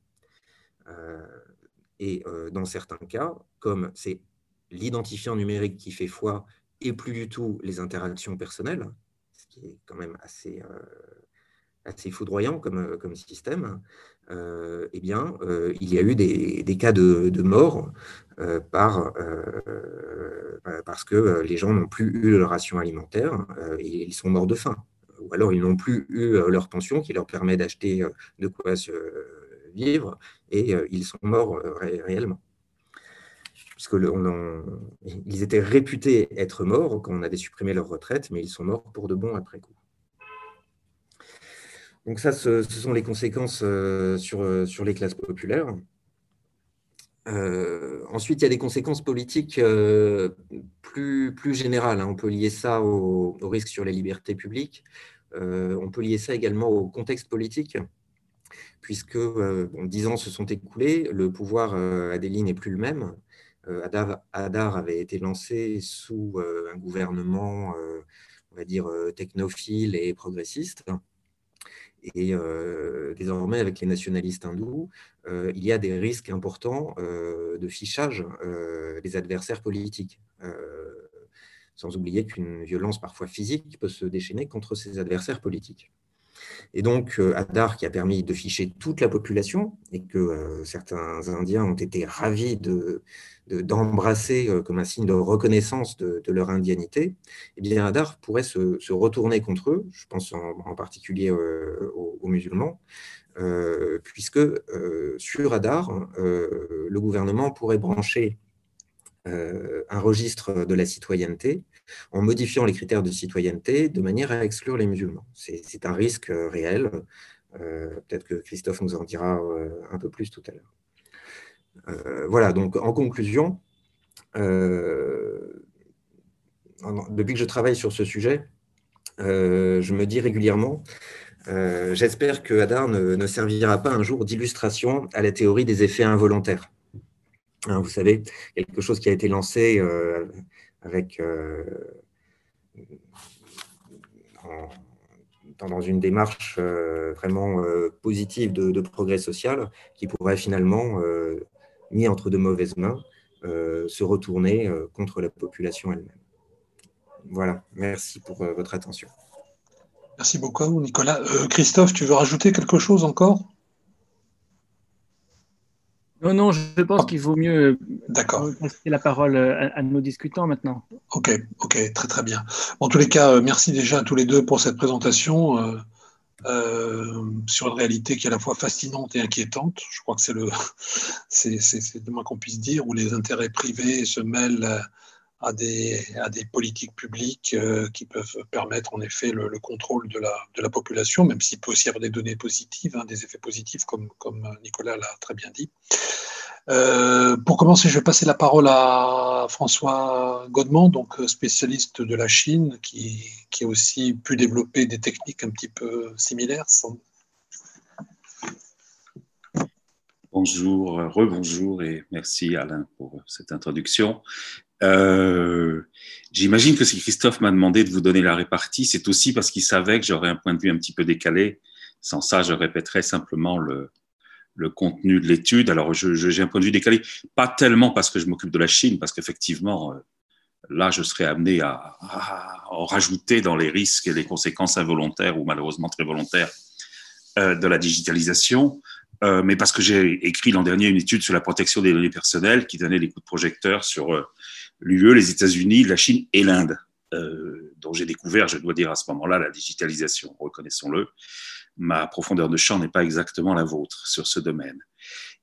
et dans certains cas, comme c'est l'identifiant numérique qui fait foi et plus du tout les interactions personnelles, ce qui est quand même assez assez foudroyant comme, euh, système, euh, eh bien, euh, il y a eu des, cas de, de mort par, parce que les gens n'ont plus eu leur ration alimentaire et ils sont morts de faim. Ou alors ils n'ont plus eu leur pension qui leur permet d'acheter de quoi se vivre et ils sont morts réellement. Puisque ils étaient réputés être morts quand on avait supprimé leur retraite, mais ils sont morts pour de bon après coup. Donc ça, ce, sont les conséquences euh, sur, euh, sur les classes populaires. Euh, ensuite, il y a des conséquences politiques plus, générales. Hein. On peut lier ça au, risque sur les libertés publiques. on peut lier ça également au contexte politique, puisque dix ans se sont écoulés, le pouvoir à Delhi n'est plus le même. Adar, avait été lancé sous un gouvernement, on va dire, technophile et progressiste. Et euh, désormais, avec les nationalistes hindous, euh, il y a des risques importants euh, de fichage des adversaires politiques. sans oublier qu'une violence parfois physique peut se déchaîner contre ses adversaires politiques. Et donc, Adar, qui a permis de ficher toute la population, et que certains Indiens ont été ravis de, d'embrasser euh, comme un signe de reconnaissance de, leur indianité, eh bien Hadar pourrait se, retourner contre eux, je pense en, particulier euh, aux, musulmans, euh, puisque sur Hadar, le gouvernement pourrait brancher un registre de la citoyenneté en modifiant les critères de citoyenneté de manière à exclure les musulmans. C'est un risque réel. Peut-être que Christophe nous en dira un peu plus tout à l'heure. Euh, voilà, donc en conclusion, euh, depuis que je travaille sur ce sujet, euh, je me dis régulièrement, j'espère que Hadar ne, servira pas un jour d'illustration à la théorie des effets involontaires. Hein, vous savez, quelque chose qui a été lancé avec dans une démarche vraiment positive de, de, progrès social qui pourrait finalement mis entre de mauvaises mains, se retourner contre la population elle-même. Voilà, merci pour votre attention. Merci beaucoup, Nicolas. Christophe, tu veux rajouter quelque chose encore? Non, non, je pense qu'il vaut mieux passer la parole à, nos discutants maintenant. Ok, ok, très très bien. En tous les cas, merci déjà à tous les deux pour cette présentation. Euh, sur une réalité qui est à la fois fascinante et inquiétante. Je crois que c'est le, c'est, le moins qu'on puisse dire, où les intérêts privés se mêlent à des, politiques publiques euh, qui peuvent permettre en effet le, contrôle de la, population, même s'il peut aussi y avoir des données positives, hein, des effets positifs, comme, Nicolas l'a très bien dit. Euh, pour commencer, je vais passer la parole à François Godement, donc euh, spécialiste de la Chine, qui a aussi pu développer des techniques un petit peu similaires. Bonjour, rebonjour et merci Alain pour cette introduction. Euh, J'imagine que si Christophe m'a demandé de vous donner la répartie, c'est aussi parce qu'il savait que j'aurais un point de vue un petit peu décalé. Sans ça, je répéterai simplement le, contenu de l'étude. Alors, j'ai un point de vue décalé, pas tellement parce que je m'occupe de la Chine, parce qu'effectivement, euh, là, je serais amené à, en rajouter dans les risques et les conséquences involontaires ou malheureusement très volontaires euh, de la digitalisation. Mais parce que j'ai écrit l'an dernier une étude sur la protection des données personnelles qui donnait des coups de projecteur sur l'UE, les États-Unis, la Chine et l'Inde, dont j'ai découvert, je dois dire à ce moment-là, la digitalisation, reconnaissons-le ma profondeur de champ n'est pas exactement la vôtre sur ce domaine.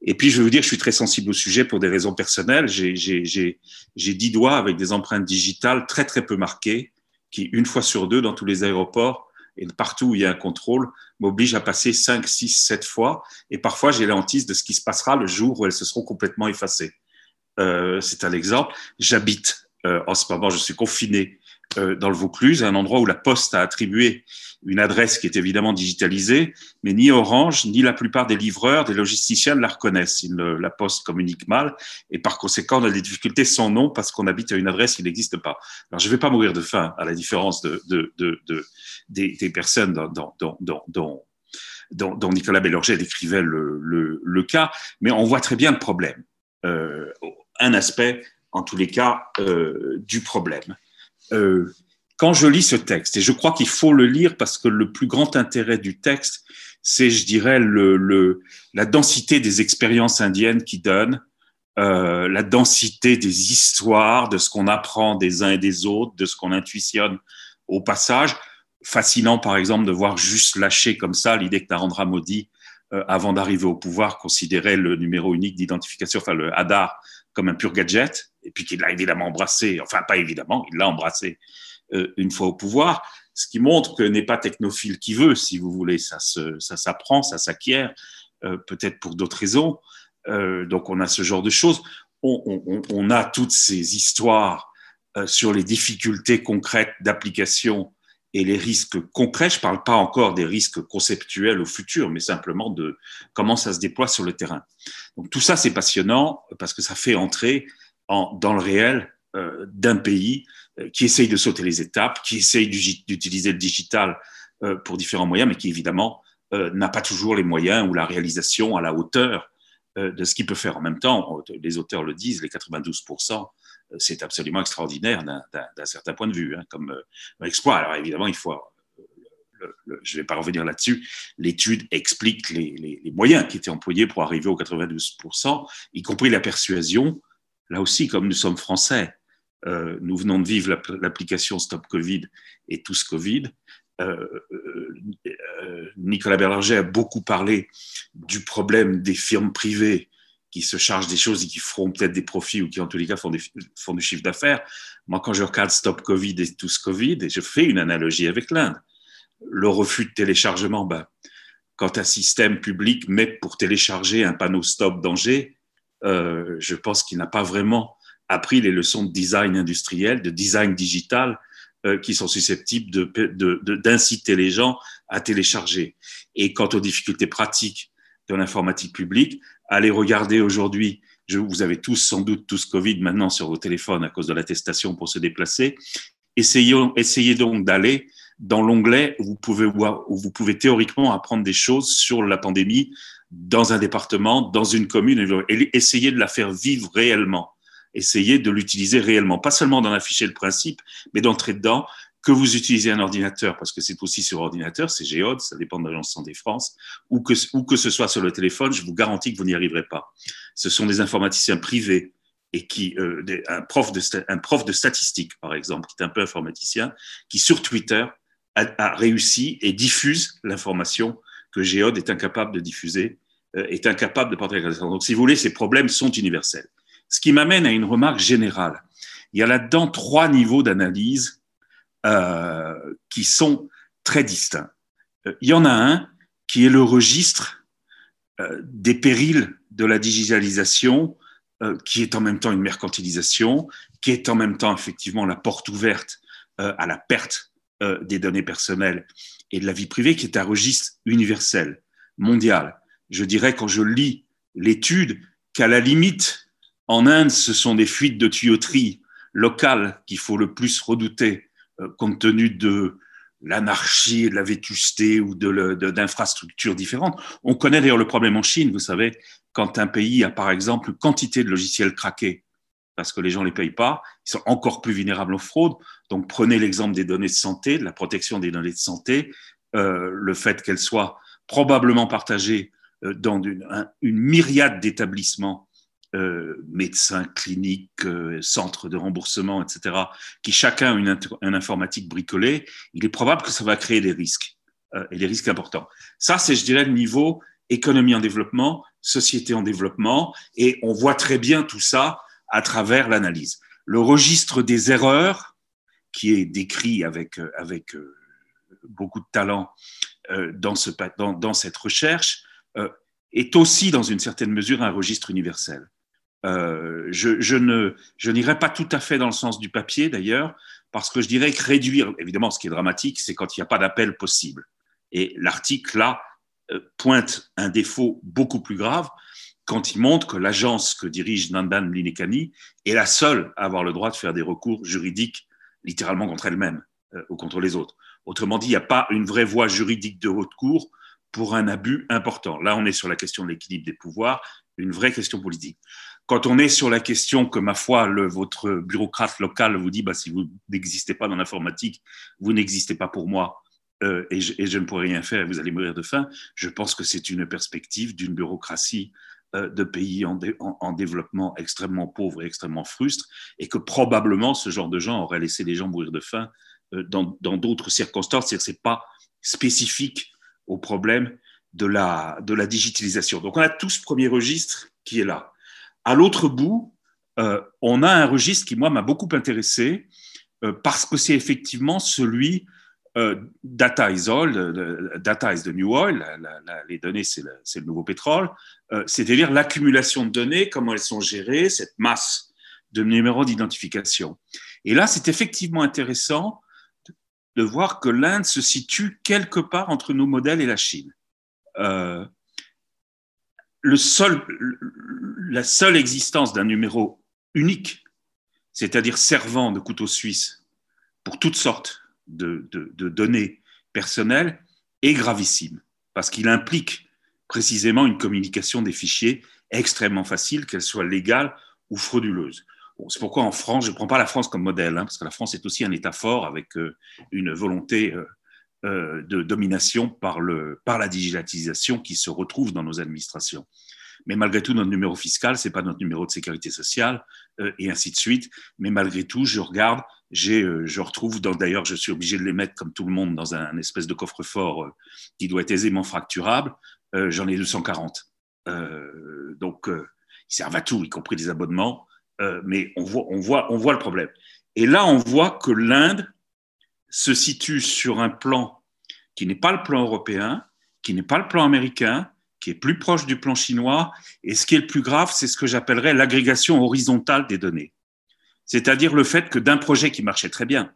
Et puis, je vais vous dire, je suis très sensible au sujet pour des raisons personnelles. J'ai dix doigts avec des empreintes digitales très, très peu marquées, qui, une fois sur deux, dans tous les aéroports et partout où il y a un contrôle, m'obligent à passer cinq, six, sept fois. Et parfois, j'ai l'antise de ce qui se passera le jour où elles se seront complètement effacées. Euh, C'est un exemple. J'habite euh, en ce moment, je suis confiné euh, dans le Vaucluse, un endroit où la Poste a attribué une adresse qui est évidemment digitalisée, mais ni Orange, ni la plupart des livreurs, des logisticiens ne la reconnaissent. la Poste communique mal et par conséquent, on a des difficultés sans nom parce qu'on habite à une adresse qui n'existe pas. Alors, je ne vais pas mourir de faim, à la différence de, de, de, de des, des, personnes dont, dont, dont, dont, Nicolas Bélorget décrivait le, le, le, cas, mais on voit très bien le problème. Euh, un aspect, en tous les cas, euh, du problème. Euh, quand je lis ce texte, et je crois qu'il faut le lire parce que le plus grand intérêt du texte, c'est, je dirais, le, la densité des expériences indiennes qui donne, euh, la densité des histoires, de ce qu'on apprend des uns et des autres, de ce qu'on intuitionne au passage. Fascinant, par exemple, de voir juste lâcher comme ça l'idée que Narendra Modi, euh, avant d'arriver au pouvoir, considérait le numéro unique d'identification, enfin le Hadar, comme un pur gadget, et puis qu'il l'a évidemment embrassé, enfin pas évidemment, il l'a embrassé euh, une fois au pouvoir, ce qui montre que n'est pas technophile qui veut, si vous voulez, ça s'apprend, ça s'acquiert, euh, peut-être pour d'autres raisons. Euh, donc on a ce genre de choses. On, a toutes ces histoires sur les difficultés concrètes d'application et les risques concrets. Je ne parle pas encore des risques conceptuels au futur, mais simplement de comment ça se déploie sur le terrain. Donc tout ça, c'est passionnant parce que ça fait entrer dans le réel d'un pays euh, qui essaye de sauter les étapes, qui essaye d'utiliser le digital euh, pour différents moyens, mais qui évidemment euh, n'a pas toujours les moyens ou la réalisation à la hauteur de ce qu'il peut faire. En même temps, les auteurs le disent, les 92%, c'est absolument extraordinaire d'un certain point de vue, hein, comme exploit. Alors évidemment, il faut je ne vais pas revenir là-dessus, l'étude explique les, moyens qui étaient employés pour arriver aux 92%, y compris la persuasion. Là aussi, comme nous sommes français, euh, nous venons de vivre l'application Stop Covid et Tous Covid. Euh, euh, Nicolas Berlinger a beaucoup parlé du problème des firmes privées qui se chargent des choses et qui feront peut-être des profits ou qui en tous les cas font, du chiffre d'affaires. Moi, quand je regarde Stop Covid et Tous Covid, et je fais une analogie avec l'Inde, le refus de téléchargement, ben, quand un système public met pour télécharger un panneau Stop Danger, je pense qu'il n'a pas vraiment appris les leçons de design industriel, de design digital, euh, qui sont susceptibles d'inciter les gens à télécharger. Et quant aux difficultés pratiques de l'informatique publique, allez regarder aujourd'hui, vous avez tous sans doute tous Covid maintenant sur vos téléphones à cause de l'attestation pour se déplacer. Essayez, essayez donc d'aller dans l'onglet où vous pouvez où vous pouvez théoriquement apprendre des choses sur la pandémie dans un département, dans une commune, et essayez de la faire vivre réellement. Essayez de l'utiliser réellement, pas seulement d'en afficher le principe, mais d'entrer dedans, que vous utilisez un ordinateur, parce que c'est aussi sur ordinateur, c'est Géode, ça dépend de l'Agence Santé France, ou que, ou que ce soit sur le téléphone, je vous garantis que vous n'y arriverez pas. Ce sont des informaticiens privés et qui, euh, un, prof de, un prof de statistique, par exemple, qui est un peu informaticien, qui sur Twitter a, réussi et diffuse l'information que Géode est incapable de diffuser, euh, est incapable de porter la Donc, si vous voulez, ces problèmes sont universels. Ce qui m'amène à une remarque générale. Il y a là-dedans trois niveaux d'analyse euh, qui sont très distincts. Euh, il y en a un qui est le registre euh, des périls de la digitalisation, qui est en même temps une mercantilisation, qui est en même temps effectivement la porte ouverte à la perte des données personnelles et de la vie privée, qui est un registre universel, mondial. Je dirais, quand je lis l'étude, qu'à la limite, en Inde, ce sont des fuites de tuyauterie locales qu'il faut le plus redouter compte tenu de l'anarchie, de la vétusté ou d'infrastructures différentes. On connaît d'ailleurs le problème en Chine, vous savez, quand un pays a par exemple une quantité de logiciels craqués parce que les gens ne les payent pas, ils sont encore plus vulnérables aux fraudes. Donc prenez l'exemple des données de santé, de la protection des données de santé, euh, le fait qu'elles soient probablement partagées euh, dans une myriade d'établissements euh, médecins, cliniques, euh, centres de remboursement, etc., qui chacun ont une, informatique bricolée, il est probable que ça va créer des risques, euh, et des risques importants. Ça, c'est, je dirais, le niveau économie en développement, société en développement, et on voit très bien tout ça à travers l'analyse. Le registre des erreurs, qui est décrit avec, avec beaucoup de talent dans, ce, dans, dans cette recherche, est aussi, dans une certaine mesure, un registre universel. Euh, je, n'irai pas tout à fait dans le sens du papier d'ailleurs, parce que je dirais que réduire, évidemment, ce qui est dramatique, c'est quand il n'y a pas d'appel possible. Et l'article là euh, pointe un défaut beaucoup plus grave quand il montre que l'agence que dirige Nandan Linekani est la seule à avoir le droit de faire des recours juridiques littéralement contre elle-même euh, ou contre les autres. Autrement dit, il n'y a pas une vraie voie juridique de haute cour pour un abus important. Là, on est sur la question de l'équilibre des pouvoirs, une vraie question politique. Quand on est sur la question que, ma foi, votre bureaucrate local vous dit, bah, si vous n'existez pas dans l'informatique, vous n'existez pas pour moi euh, et, je, ne pourrai rien faire vous allez mourir de faim, je pense que c'est une perspective d'une bureaucratie euh, de pays en, en, en, développement extrêmement pauvre et extrêmement frustre et que probablement ce genre de gens auraient laissé les gens mourir de faim euh, dans d'autres circonstances. C'est-à-dire que ce n'est pas spécifique au problème de la, de la digitalisation. Donc on a tout ce premier registre qui est là. À l'autre bout, euh, on a un registre qui, moi, m'a beaucoup intéressé euh, parce que c'est effectivement celui euh, data is oil, data is the new oil, les données c'est le, nouveau pétrole, c'est-à-dire l'accumulation de données, comment elles sont gérées, cette masse de numéros d'identification. Et là, c'est effectivement intéressant de voir que l'Inde se situe quelque part entre nos modèles et la Chine. Euh, la seule existence d'un numéro unique, c'est-à-dire servant de couteau suisse pour toutes sortes de, données personnelles, est gravissime, parce qu'il implique précisément une communication des fichiers extrêmement facile, qu'elle soit légale ou frauduleuse. c'est pourquoi en France, je ne prends pas la France comme modèle, hein, parce que la France est aussi un État fort avec euh, une volonté euh, de domination par, le, par la digitalisation qui se retrouve dans nos administrations. Mais malgré tout, notre numéro fiscal, c'est pas notre numéro de sécurité sociale, euh, et ainsi de suite. Mais malgré tout, je regarde, euh, je retrouve, d'ailleurs, je suis obligé de les mettre comme tout le monde dans un, espèce de coffre-fort qui doit être aisément fracturable. j'en ai 240. donc, ils servent à tout, y compris des abonnements. mais on voit, on, voit, on voit le problème. Et là, on voit que l'Inde se situe sur un plan qui n'est pas le plan européen, qui n'est pas le plan américain, qui est plus proche du plan chinois. Et ce qui est le plus grave, c'est ce que j'appellerais l'agrégation horizontale des données. C'est-à-dire le fait que d'un projet qui marchait très bien,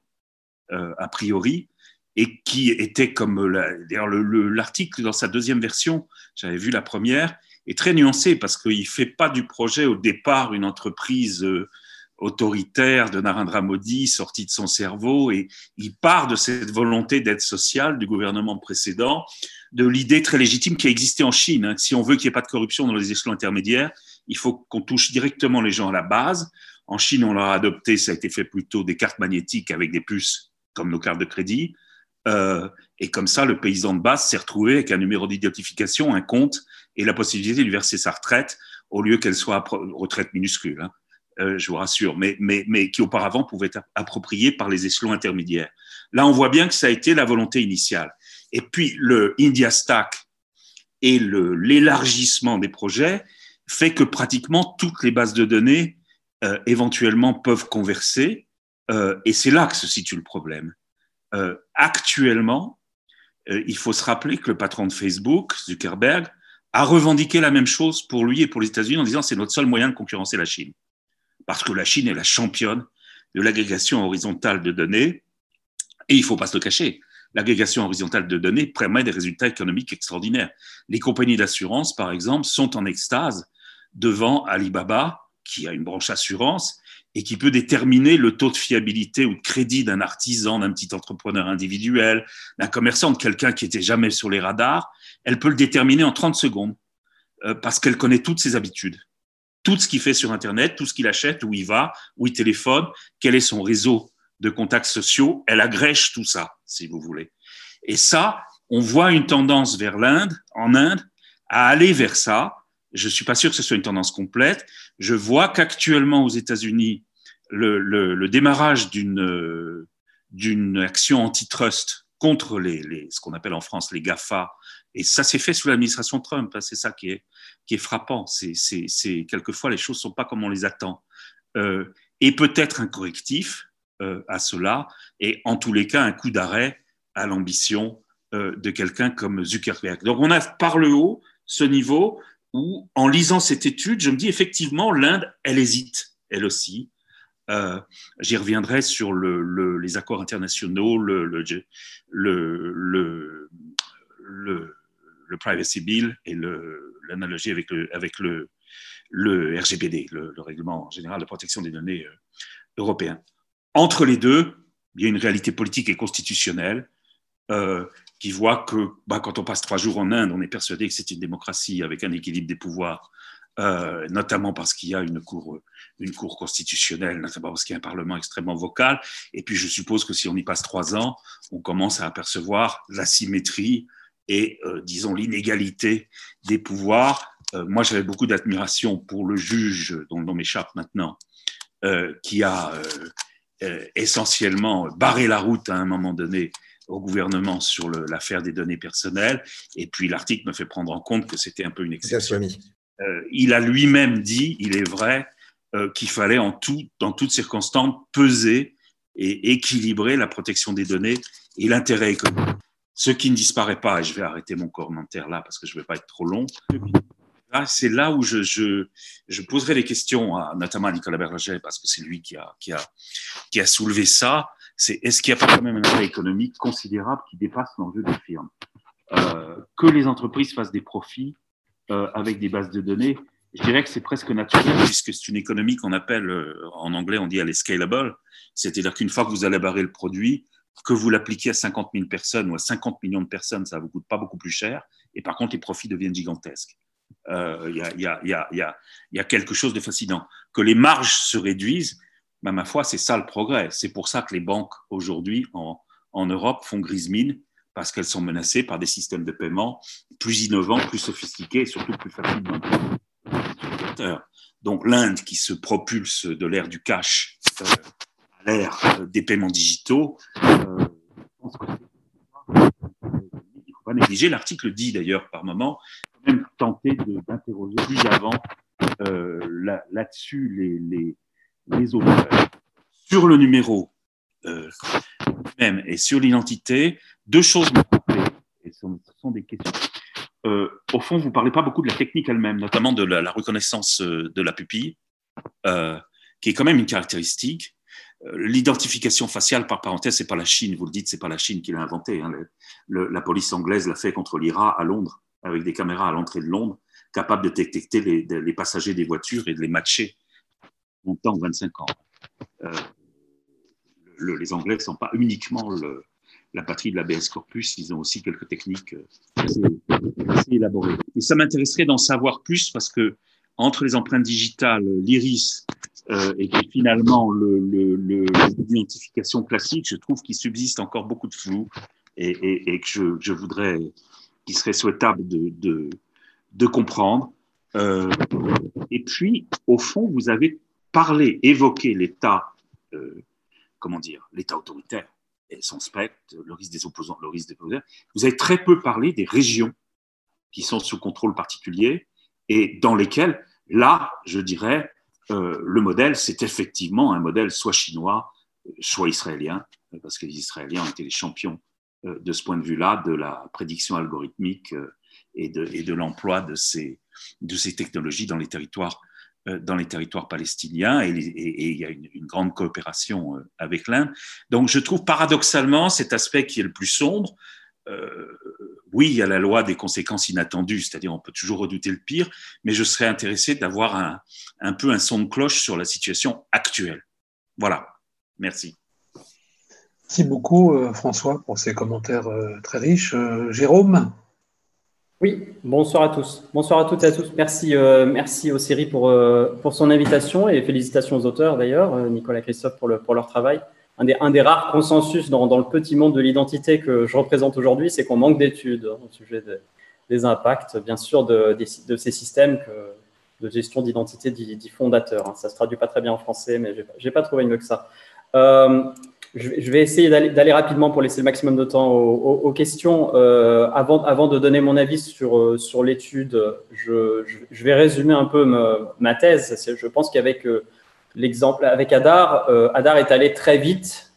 euh, a priori, et qui était comme d'ailleurs l'article dans sa deuxième version, j'avais vu la première, est très nuancé parce qu'il ne fait pas du projet au départ une entreprise euh, autoritaire de Narendra Modi sorti de son cerveau et il part de cette volonté d'aide sociale du gouvernement précédent, de l'idée très légitime qui a existé en Chine. Hein. Si on veut qu'il n'y ait pas de corruption dans les échelons intermédiaires, il faut qu'on touche directement les gens à la base. En Chine, on l'a adopté, ça a été fait plutôt des cartes magnétiques avec des puces, comme nos cartes de crédit. Euh, et comme ça, le paysan de base s'est retrouvé avec un numéro d'identification, un compte et la possibilité de lui verser sa retraite au lieu qu'elle soit retraite minuscule, hein, euh, je vous rassure, mais, qui auparavant pouvait être appropriée par les échelons intermédiaires. Là, on voit bien que ça a été la volonté initiale. Et puis, le India Stack et l'élargissement des projets fait que pratiquement toutes les bases de données euh, éventuellement peuvent converser, euh, et c'est là que se situe le problème. Actuellement, il faut se rappeler que le patron de Facebook, Zuckerberg, a revendiqué la même chose pour lui et pour les États-Unis en disant c'est notre seul moyen de concurrencer la Chine. Parce que la Chine est la championne de l'agrégation horizontale de données, et il ne faut pas se le cacher. L'agrégation horizontale de données permet des résultats économiques extraordinaires. Les compagnies d'assurance, par exemple, sont en extase devant Alibaba, qui a une branche assurance, et qui peut déterminer le taux de fiabilité ou de crédit d'un artisan, d'un petit entrepreneur individuel, d'un commerçant, de quelqu'un qui était jamais sur les radars, elle peut le déterminer en 30 secondes euh, parce qu'elle connaît toutes ses habitudes. Tout ce qu'il fait sur Internet, tout ce qu'il achète, où il va, où il téléphone, quel est son réseau de contacts sociaux, elle agrège tout ça, si vous voulez. Et ça, on voit une tendance vers l'Inde, en Inde, à aller vers ça. Je ne suis pas sûr que ce soit une tendance complète. Je vois qu'actuellement aux États-Unis, le, démarrage d'une d'une action antitrust contre les, ce qu'on appelle en France les GAFA, et ça s'est fait sous l'administration Trump, hein, c'est ça qui est, qui est frappant, c'est quelquefois les choses ne sont pas comme on les attend, euh, et peut-être un correctif euh, à cela, et en tous les cas un coup d'arrêt à l'ambition euh, de quelqu'un comme Zuckerberg. Donc on a par le haut ce niveau où, en lisant cette étude, je me dis effectivement, l'Inde, elle hésite, elle aussi, j'y reviendrai sur le, les accords internationaux, le, le, le, Privacy Bill et l'analogie avec, le, avec le RGPD, le, règlement général de protection des données euh, européen. Entre les deux, il y a une réalité politique et constitutionnelle euh, qui voit que bah, quand on passe trois jours en Inde, on est persuadé que c'est une démocratie avec un équilibre des pouvoirs euh, notamment parce qu'il y a une cour, une cour constitutionnelle, notamment parce qu'il y a un Parlement extrêmement vocal. Et puis, je suppose que si on y passe trois ans, on commence à apercevoir l'asymétrie et, euh, disons, l'inégalité des pouvoirs. Euh, moi, j'avais beaucoup d'admiration pour le juge, dont le nom m'échappe maintenant, qui a essentiellement barré la route à un moment donné au gouvernement sur l'affaire des données personnelles. Et puis l'article me fait prendre en compte que c'était un peu une exception. Euh, il a lui-même dit, il est vrai, euh, qu'il fallait en tout, dans toutes circonstances peser et équilibrer la protection des données et l'intérêt économique. Ce qui ne disparaît pas, et je vais arrêter mon commentaire là parce que je ne vais pas être trop long, c'est là où je, je, je, poserai des questions, à, notamment à Nicolas Berger, parce que c'est lui qui a, qui, a, qui a soulevé ça. C'est est-ce qu'il n'y a pas quand même un intérêt économique considérable qui dépasse l'enjeu des firmes? Euh, Que les entreprises fassent des profits euh, avec des bases de données, je dirais que c'est presque naturel puisque c'est une économie qu'on appelle, euh, en anglais on dit elle est scalable, c'est-à-dire qu'une fois que vous allez barrer le produit, que vous l'appliquez à 50 000 personnes ou à 50 millions de personnes, ça ne vous coûte pas beaucoup plus cher, et par contre les profits deviennent gigantesques. Il euh, y, a, quelque chose de fascinant. Que les marges se réduisent, ben, ma foi, c'est ça le progrès. C'est pour ça que les banques aujourd'hui en, Europe font grise mine parce qu'elles sont menacées par des systèmes de paiement plus innovants, plus sophistiqués et surtout plus faciles Donc l'Inde qui se propulse de l'ère du cash euh, euh, des paiements digitaux, euh, il ne faut pas négliger, l'article dit d'ailleurs par moment, même tenter d'interroger plus avant là-dessus les, les, auteurs. Sur le numéro, même et sur l'identité, deux choses et sont, des questions. Euh, au fond, vous ne parlez pas beaucoup de la technique elle-même, notamment de la, reconnaissance euh, de la pupille, euh, qui est quand même une caractéristique. L'identification faciale, par parenthèse, c'est pas la Chine, vous le dites, c'est pas la Chine qui l'a inventé. Hein. la police anglaise l'a fait contre l'IRA à Londres, avec des caméras à l'entrée de Londres, capables de détecter les, passagers des voitures et de les matcher longtemps, 25 ans. les Anglais ne sont pas uniquement la patrie de l'ABS corpus, ils ont aussi quelques techniques euh, assez, élaborées. Et ça m'intéresserait d'en savoir plus parce que entre les empreintes digitales, l'iris euh, et finalement l'identification classique, je trouve qu'il subsiste encore beaucoup de flou et, que je, voudrais, qu'il serait souhaitable de comprendre. Euh, et puis, au fond, vous avez parlé, évoqué l'État, euh, comment dire, l'État autoritaire et son spectre, le risque des opposants, le risque des opposants. Vous avez très peu parlé des régions qui sont sous contrôle particulier et dans lesquelles, là, je dirais, euh, le modèle, c'est effectivement un modèle soit chinois, soit israélien, parce que les Israéliens ont été les champions euh, de ce point de vue-là, de la prédiction algorithmique euh, et de, l'emploi de ces, technologies dans les territoires, palestiniens. Et, il y a une grande coopération avec l'Inde. Donc je trouve paradoxalement cet aspect qui est le plus sombre, euh, oui, il y a la loi des conséquences inattendues, c'est-à-dire on peut toujours redouter le pire, mais je serais intéressé d'avoir un, un, peu un son de cloche sur la situation actuelle. Voilà, merci. Merci beaucoup euh, François pour ces commentaires euh, très riches. Jérôme? Oui, bonsoir à tous. Bonsoir à toutes et à tous. Merci, merci aux séries pour, pour son invitation et félicitations aux auteurs d'ailleurs, Nicolas et Christophe pour, le, pour leur travail un des, rares consensus dans, le petit monde de l'identité que je représente aujourd'hui, c'est qu'on manque d'études au sujet des impacts, bien sûr, de, ces systèmes de gestion d'identité dits fondateurs. Ça ne se traduit pas très bien en français, mais je n'ai pas trouvé mieux que ça. Euh, je, vais essayer d'aller rapidement pour laisser le maximum de temps aux, questions. Euh, avant, de donner mon avis sur, euh, l'étude, je, vais résumer un peu ma thèse. Je pense qu'avec l'exemple avec Adar, euh, Adar est allé très vite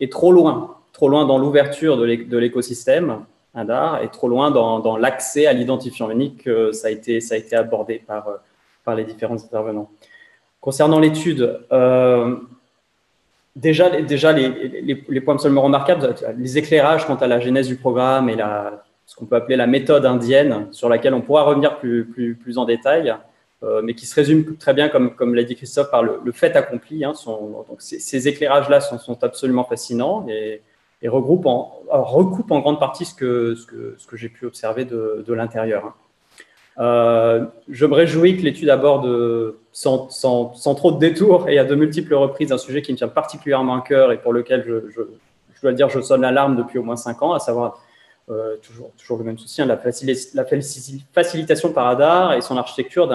et trop loin, trop loin dans l'ouverture de l'écosystème Adar et trop loin dans, l'accès à l'identifiant unique. Euh, ça, a été, abordé par, euh, par les différents intervenants. Concernant l'étude, déjà, déjà les, points absolument remarquables, les éclairages quant à la genèse du programme et la, ce qu'on peut appeler la méthode indienne, sur laquelle on pourra revenir plus en détail. Euh, mais qui se résume très bien, comme, comme l'a dit Christophe, par le, fait accompli. Hein, sont, donc ces, éclairages-là sont, sont, absolument fascinants et, et regroupent en, recoupent en grande partie ce que, ce que, ce que j'ai pu observer de, de l'intérieur. Hein. Euh, je me réjouis que l'étude aborde sans, sans, sans, trop de détours et à de multiples reprises un sujet qui me tient particulièrement à cœur et pour lequel je, je, je dois le dire, je sonne l'alarme depuis au moins cinq ans, à savoir euh, toujours, le même souci, hein, la, facilitation par radar et son architecture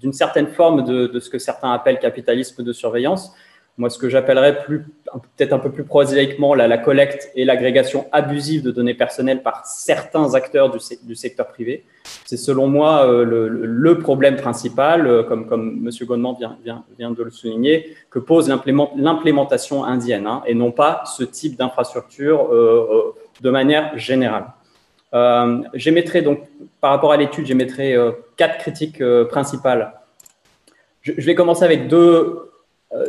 d'une certaine forme de, ce que certains appellent capitalisme de surveillance. Moi, ce que j'appellerais peut-être un peu plus prosaïquement la, collecte et l'agrégation abusive de données personnelles par certains acteurs du, secteur privé. C'est selon moi euh, le, problème principal, euh, comme, M. Gondement vient, de le souligner, que pose l'implémentation indienne, hein, et non pas ce type d'infrastructure de manière générale. Euh, donc, par rapport à l'étude, j'émettrai euh, quatre critiques euh, principales. Je, vais commencer avec deux,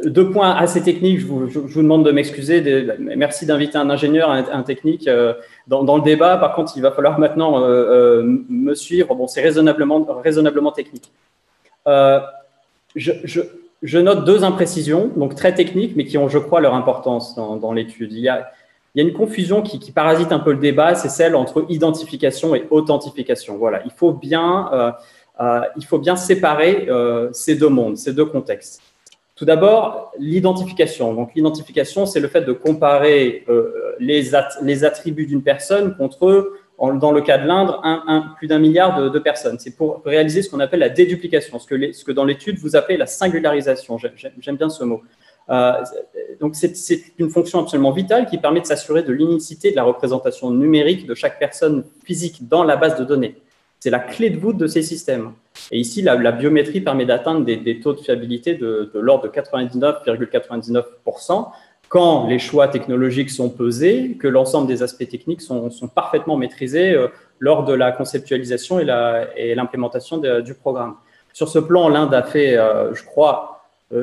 deux points assez techniques. Je vous, demande de m'excuser. Merci d'inviter un ingénieur, un, technique dans, le débat. Par contre, il va falloir maintenant me suivre. Bon, c'est raisonnablement, raisonnablement technique. Je, je, note deux imprécisions, donc très techniques, mais qui ont, je crois, leur importance dans, dans l'étude. Il y a il y a une confusion qui, parasite un peu le débat, c'est celle entre identification et authentification. Voilà, il faut bien, euh, euh, il faut bien séparer euh, ces deux mondes, ces deux contextes. Tout d'abord, l'identification. Donc, l'identification, c'est le fait de comparer les, attributs d'une personne contre, dans le cas de un, plus d'un milliard de, personnes. C'est pour réaliser ce qu'on appelle la déduplication, ce que dans l'étude vous appelez la singularisation. J'aime bien ce mot. Euh, donc c'est une fonction absolument vitale qui permet de s'assurer de l'unicité de la représentation numérique de chaque personne physique dans la base de données. C'est la clé de voûte de ces systèmes. Et ici, la, biométrie permet d'atteindre des, taux de fiabilité de, l'ordre de 99,99% quand les choix technologiques sont pesés, que l'ensemble des aspects techniques sont, parfaitement maîtrisés euh, lors de la conceptualisation et l'implémentation du programme. Sur ce plan, l'Inde a fait, euh, je crois,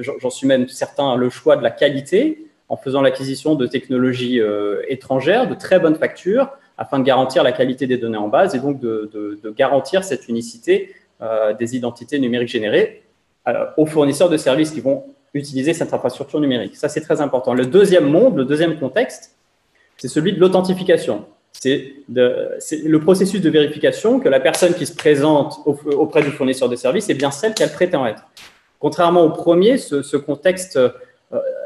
j'en suis même certain, le choix de la qualité en faisant l'acquisition de technologies euh, étrangères, de très bonnes factures, afin de garantir la qualité des données en base et donc de, garantir cette unicité euh, des identités numériques générées aux fournisseurs de services qui vont utiliser cette infrastructure numérique. Ça, c'est très important. Le deuxième monde, le deuxième contexte, c'est celui de l'authentification. C'est le processus de vérification que la personne qui se présente auprès du fournisseur de services est bien celle qu'elle prétend être. Contrairement au premier, ce, contexte,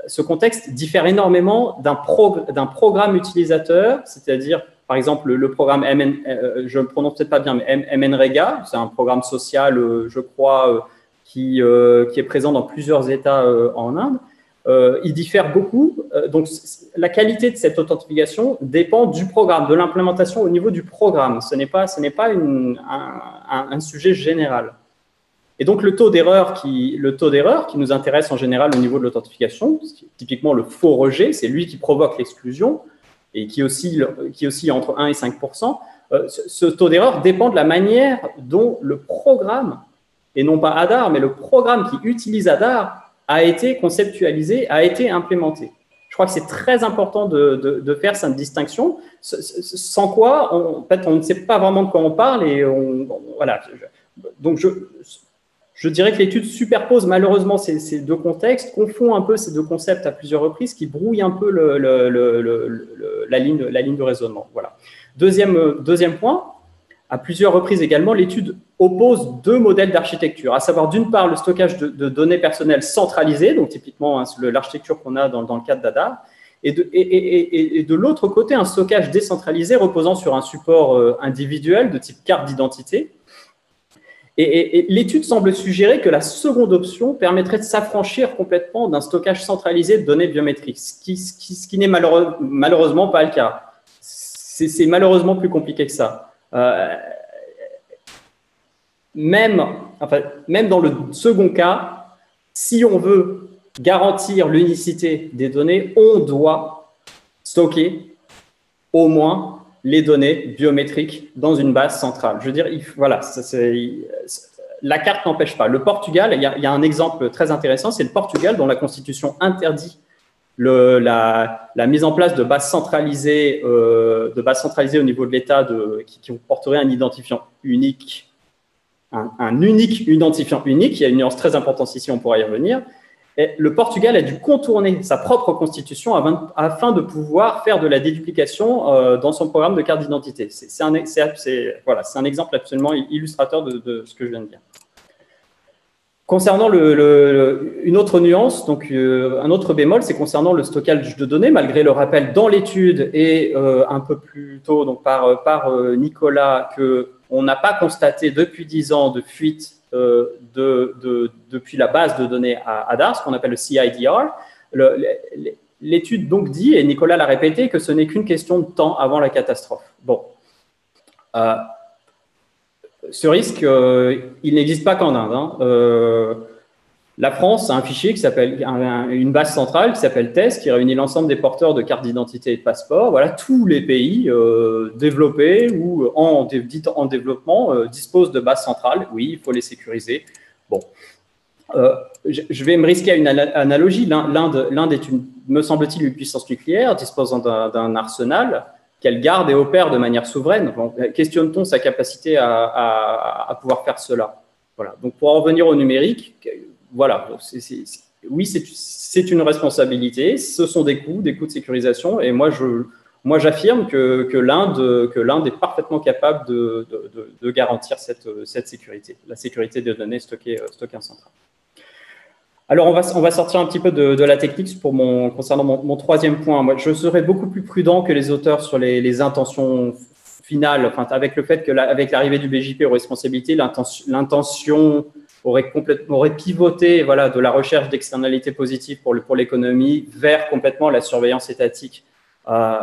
ce contexte diffère énormément d'un programme utilisateur, c'est-à-dire par exemple, le, programme MN, je ne prononce peut-être pas bien, mais MNREGA, c'est un programme social, je crois, qui, qui, est présent dans plusieurs États en Inde. Euh, il diffère beaucoup. Euh, donc, la qualité de cette authentification dépend du programme, de l'implémentation au niveau du programme. Ce n'est pas, ce n'est pas une, un, un, sujet général. Et donc, le taux d'erreur qui, le taux d'erreur qui nous intéresse en général au niveau de l'authentification, typiquement le faux rejet, c'est lui qui provoque l'exclusion et qui aussi, qui aussi entre 1 et 5% euh, ce taux d'erreur dépend de la manière dont le programme, et non pas ADAR, mais le programme qui utilise ADAR a été conceptualisé, a été implémenté. Je crois que c'est très important de, de, faire cette distinction, sans quoi, on, en fait, on ne sait pas vraiment de quoi on parle et voilà. Donc, je, je dirais que l'étude superpose malheureusement ces, deux contextes, confond un peu ces deux concepts à plusieurs reprises, qui brouillent un peu la, ligne, de raisonnement. Voilà. Deuxième, deuxième point, à plusieurs reprises également, l'étude oppose deux modèles d'architecture, à savoir d'une part le stockage de, données personnelles centralisées, donc typiquement hein, l'architecture qu'on a dans, le cadre d'ADA, et de, et, de l'autre côté un stockage décentralisé reposant sur un support euh, individuel de type carte d'identité. Et, l'étude semble suggérer que la seconde option permettrait de s'affranchir complètement d'un stockage centralisé de données biométriques, ce qui, n'est malheureusement pas le cas. C'est malheureusement plus compliqué que ça. Euh, même, enfin, même dans le second cas, si on veut garantir l'unicité des données, on doit stocker au moins les données biométriques dans une base centrale. Je veux dire, voilà, la carte n'empêche pas. Le Portugal, il y, a, un exemple très intéressant, c'est le Portugal dont la constitution interdit la, mise en place de bases centralisées, euh, de bases centralisées au niveau de l'État qui, qui porterait un identifiant unique, un, un, unique identifiant unique. Il y a une nuance très importante ici, on pourra y revenir. Le Portugal a dû contourner sa propre constitution afin, de pouvoir faire de la déduplication euh, dans son programme de carte d'identité. C'est un, exemple absolument illustrateur de, ce que je viens de dire. Concernant une autre nuance, donc euh, un autre bémol, c'est concernant le stockage de données, malgré le rappel dans l'étude et euh, un peu plus tôt donc par, Nicolas que on n'a pas constaté depuis dix ans de fuite de, de, depuis la base de données à ADAR, ce qu'on appelle le CIDR. L'étude donc dit, et Nicolas l'a répété, que ce n'est qu'une question de temps avant la catastrophe. Bon ce risque, euh, il n'existe pas qu'en Inde. Hein. Euh, la France a un fichier qui s'appelle une base centrale qui s'appelle TEST, qui réunit l'ensemble des porteurs de cartes d'identité et de passeport. Voilà, tous les pays euh, développés ou en, en développement disposent de bases centrales. Oui, il faut les sécuriser. Bon, je vais me risquer à une analogie. L'Inde est, une, me semble-t-il, une puissance nucléaire disposant d'un arsenal qu'elle garde et opère de manière souveraine. Questionne-t-on sa capacité à, pouvoir faire cela? Voilà. Donc, pour en revenir au numérique, voilà. oui, c'est une responsabilité. Ce sont des coûts, des coûts de sécurisation. Et moi, moi, j'affirme que, que l'Inde est parfaitement capable de, garantir cette, sécurité, la sécurité des données stockées, stockées en centrale. Alors, on va, sortir un petit peu de, la technique pour mon, concernant mon, troisième point. Moi, je serais beaucoup plus prudent que les auteurs sur les, intentions finales, avec le fait que, avec l'arrivée du BJP aux responsabilités, l'intention aurait complètement aurait pivoté voilà, de la recherche d'externalités positives pour, le, pour l'économie vers complètement la surveillance étatique. Euh,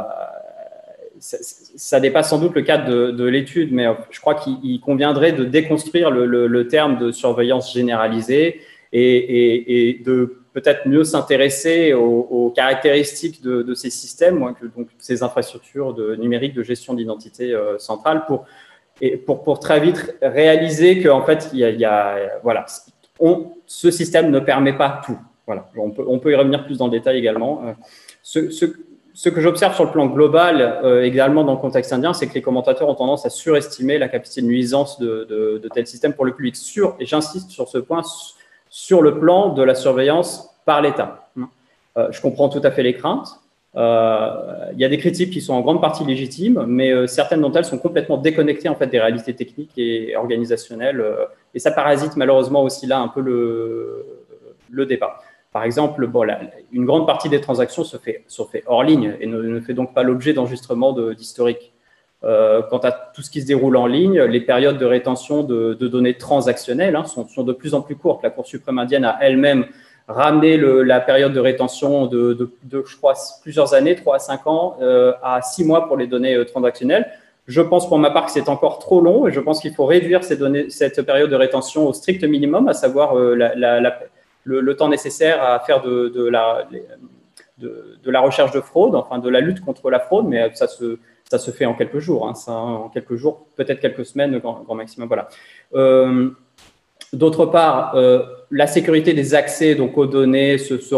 ça, dépasse sans doute le cadre de, l'étude, mais je crois qu'il conviendrait de déconstruire le, le, terme de surveillance généralisée et, de peut-être mieux s'intéresser aux, caractéristiques de, ces systèmes, donc ces infrastructures de, numériques de gestion d'identité euh, centrale, pour, et pour, pour, très vite réaliser qu'en fait, il y a, voilà, on, ce système ne permet pas tout. Voilà, on peut, on peut y revenir plus dans le détail également. Euh, ce, ce, ce que j'observe sur le plan global, euh, également dans le contexte indien, c'est que les commentateurs ont tendance à surestimer la capacité de nuisance de, de, tels systèmes pour le public. Sur, et j'insiste sur ce point, sur le plan de la surveillance par l'État. Euh, je comprends tout à fait les craintes. Euh, il y a des critiques qui sont en grande partie légitimes, mais euh, certaines d'entre elles sont complètement déconnectées en fait des réalités techniques et organisationnelles, et ça parasite malheureusement aussi là un peu le, le départ. Par exemple, bon, une grande partie des transactions se fait, se fait hors ligne et ne, fait donc pas l'objet d'enregistrement d'historique. Euh, quant à tout ce qui se déroule en ligne, les périodes de rétention de, données transactionnelles hein, sont, sont, de plus en plus courtes. La Cour suprême indienne a elle-même ramené le, la période de rétention de, je crois, plusieurs années, 3 à 5 ans, euh, à 6 mois pour les données euh, transactionnelles. Je pense pour ma part que c'est encore trop long et je pense qu'il faut réduire cette période de rétention au strict minimum, à savoir la le, temps nécessaire à faire de, la, recherche de fraude, enfin de la lutte contre la fraude, mais ça se, fait en quelques jours. Hein, en quelques jours, peut-être quelques semaines, grand, grand maximum. Voilà. Euh, d'autre part, euh, la sécurité des accès donc, aux données se, se,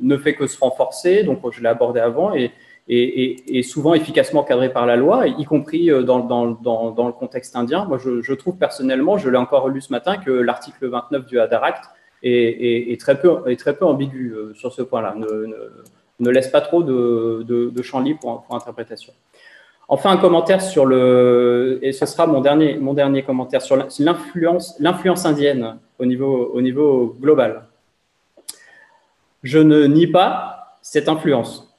ne fait que se renforcer. Donc, je l'ai abordé avant et, et, souvent efficacement cadré par la loi, y compris euh, dans, le contexte indien. Moi, je, trouve personnellement, je l'ai encore lu ce matin, que l'article 29 du Hadar Act est, très peu, est ambigu euh, sur ce point-là, ne, ne, laisse pas trop de, de, champ libre pour, pour, interprétation. Enfin, un commentaire sur le, et ce sera mon dernier, mon dernier commentaire sur l'influence, l'influence indienne au niveau, au niveau global. Je ne nie pas cette influence.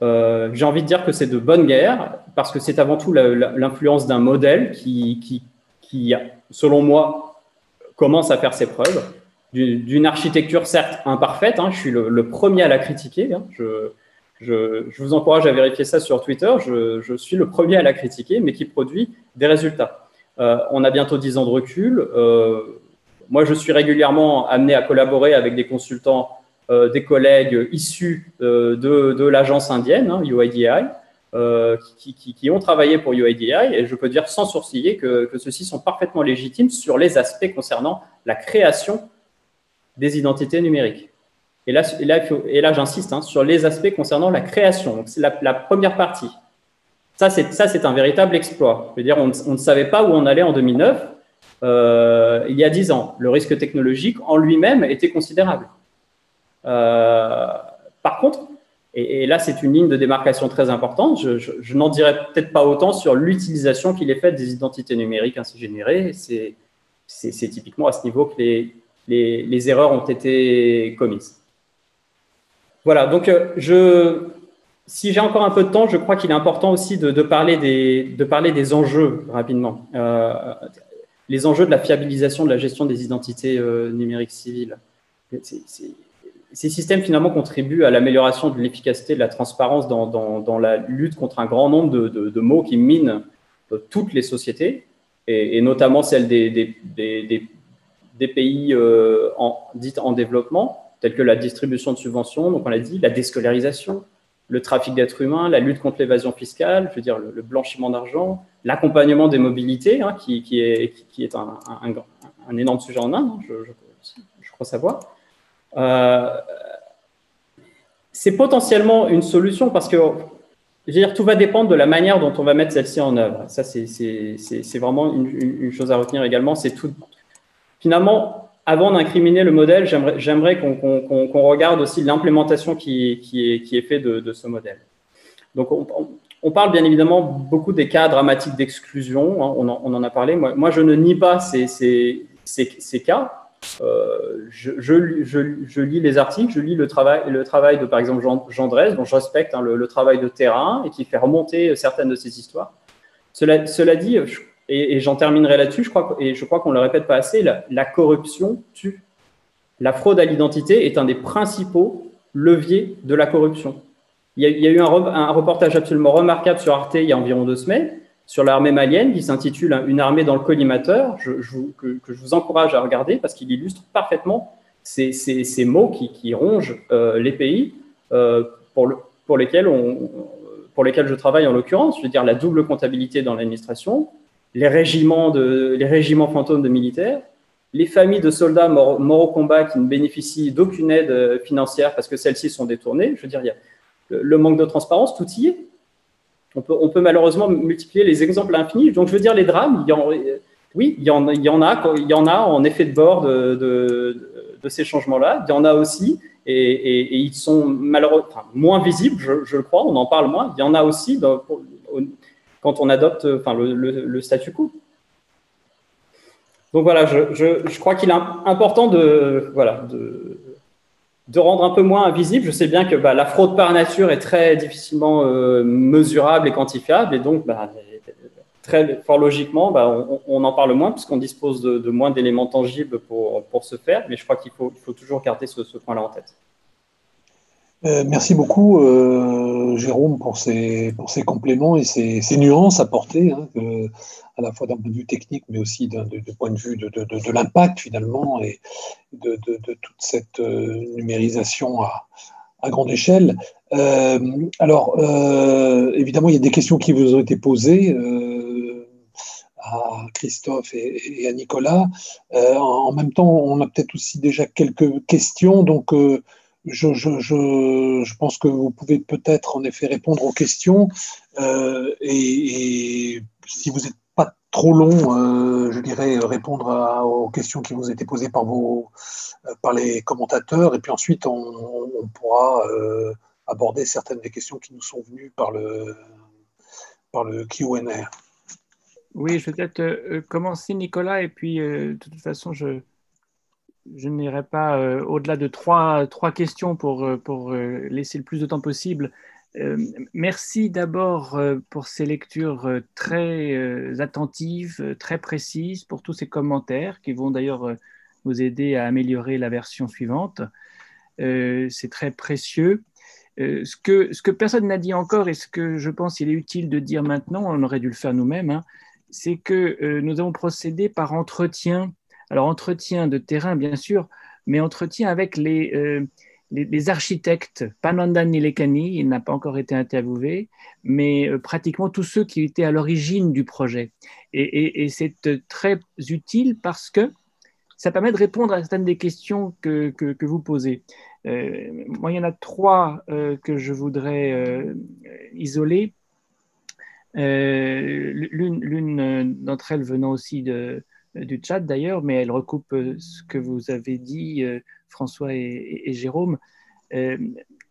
Euh, j'ai envie de dire que c'est de bonne guerre parce que c'est avant tout l'influence d'un modèle qui, qui, qui, selon moi, commence à faire ses preuves d'une architecture certes imparfaite. Hein, je suis le, premier à la critiquer. Hein, je, je, vous encourage à vérifier ça sur Twitter. Je, je, suis le premier à la critiquer, mais qui produit des résultats. Euh, on a bientôt 10 ans de recul. Euh, moi, je suis régulièrement amené à collaborer avec des consultants, euh, des collègues issus euh, de, de l'agence indienne, hein, UIDI, euh, qui, qui, qui, ont travaillé pour UIDI, et je peux dire sans sourciller que, que ceux-ci sont parfaitement légitimes sur les aspects concernant la création des identités numériques. Et là, j'insiste hein, sur les aspects concernant la création. C'est la, première partie. Ça, c'est un véritable exploit. Je veux dire, on, ne savait pas où on allait en 2009. Euh, il y a dix ans, le risque technologique en lui-même était considérable. Euh, par contre, et, là c'est une ligne de démarcation très importante, je, n'en dirais peut-être pas autant sur l'utilisation qu'il est faite des identités numériques ainsi générées. C'est typiquement à ce niveau que les, erreurs ont été commises. Voilà, donc euh, je, si j'ai encore un peu de temps, je crois qu'il est important aussi de, parler, des, de parler des enjeux rapidement. Euh, les enjeux de la fiabilisation de la gestion des identités euh, numériques civiles. ces systèmes finalement contribuent à l'amélioration de l'efficacité de la transparence dans, la lutte contre un grand nombre de, mots qui minent toutes les sociétés, et, notamment celles des, des, des pays euh, en, dits en développement, tels que la distribution de subventions, donc on l'a dit, la déscolarisation, le trafic d'êtres humains, la lutte contre l'évasion fiscale, je veux dire le, blanchiment d'argent, l'accompagnement des mobilités, hein, qui, qui, est, qui, est un, un, un, énorme sujet en Inde, hein, je, je, crois savoir. Euh, c'est potentiellement une solution parce que je veux dire, tout va dépendre de la manière dont on va mettre celle-ci en œuvre. Ça, c'est vraiment une, une, chose à retenir également. C'est tout, finalement, avant d'incriminer le modèle, j'aimerais qu'on regarde aussi l'implémentation qui, est, qui faite de, ce modèle. Donc, on, parle bien évidemment beaucoup des cas dramatiques d'exclusion, hein, on, en a parlé. Moi, je ne nie pas ces, cas. Euh, je, lis les articles, je lis le travail, de, par exemple, Jean, Jean Dresse, dont je respecte hein, le, travail de terrain et qui fait remonter certaines de ces histoires. Cela, cela dit, je, et, j'en terminerai là-dessus, je crois, et je crois qu'on ne le répète pas assez, la, corruption tue. La fraude à l'identité est un des principaux leviers de la corruption. Il y a, eu un, reportage absolument remarquable sur Arte il y a environ deux semaines sur l'armée malienne qui s'intitule Une armée dans le collimateur, que, je vous encourage à regarder parce qu'il illustre parfaitement ces, mots qui, rongent euh, les pays euh, pour, le, pour, lesquels pour lesquels je travaille en l'occurrence, je veux dire la double comptabilité dans l'administration, les régiments, de, les régiments fantômes de militaires, les familles de soldats morts, au combat qui ne bénéficient d'aucune aide euh, financière parce que celles-ci sont détournées. Je veux dire, il y a le manque de transparence, tout y est. On peut, on peut malheureusement multiplier les exemples infinis. Donc, je veux dire, les drames, en, oui, il y en, a, il y en a en effet de bord de, ces changements-là. Il y en a aussi, et, ils sont malheureusement moins visibles, je, le crois, on en parle moins. Il y en a aussi dans, quand on adopte enfin, le, statu quo. Donc voilà, je, crois qu'il est important de, voilà, de, rendre un peu moins invisible. Je sais bien que bah, la fraude par nature est très difficilement euh, mesurable et quantifiable, et donc bah, très fort logiquement, bah, on, en parle moins puisqu'on dispose de, moins d'éléments tangibles pour, pour ce faire, mais je crois qu'il faut, toujours garder ce point-là en tête. Euh, merci beaucoup, euh, Jérôme, pour ces, pour ces compléments et ces, ces nuances apportées, hein, à la fois d'un point de vue technique, mais aussi d'un point de vue de, de, l'impact finalement et de, toute cette euh, numérisation à, à, grande échelle. Alors, évidemment, il y a des questions qui vous ont été posées à Christophe et, et à Nicolas. en même temps, on a peut-être aussi déjà quelques questions, donc je, pense que vous pouvez peut-être en effet répondre aux questions euh, et, si vous n'êtes pas trop long, euh, je dirais répondre aux questions qui vous étaient posées par, vos, euh, par les commentateurs et puis ensuite on, pourra aborder certaines des questions qui nous sont venues par le, par le Q&A. Oui, je vais peut-être commencer Nicolas et puis de toute façon je je n'irai pas euh, au-delà de trois, trois questions pour, euh, pour euh, laisser le plus de temps possible. merci d'abord pour ces lectures très attentives, très précises, pour tous ces commentaires qui vont d'ailleurs nous aider à améliorer la version suivante. C'est très précieux. ce, que, ce que personne n'a dit encore et ce que je pense qu'il est utile de dire maintenant, on aurait dû le faire nous-mêmes, hein, c'est que nous avons procédé par entretien alors, entretien de terrain, bien sûr, mais entretien avec les, euh, les, architectes, pas Nandan Nilekani, il n'a pas encore été interviewé, mais euh, pratiquement tous ceux qui étaient à l'origine du projet. Et, c'est très utile parce que ça permet de répondre à certaines des questions que, que, vous posez. Euh, moi, il y en a trois que je voudrais isoler. L'une d'entre elles venant aussi de, euh, du chat d'ailleurs, mais elle recoupe euh, ce que vous avez dit, euh, François et, Jérôme.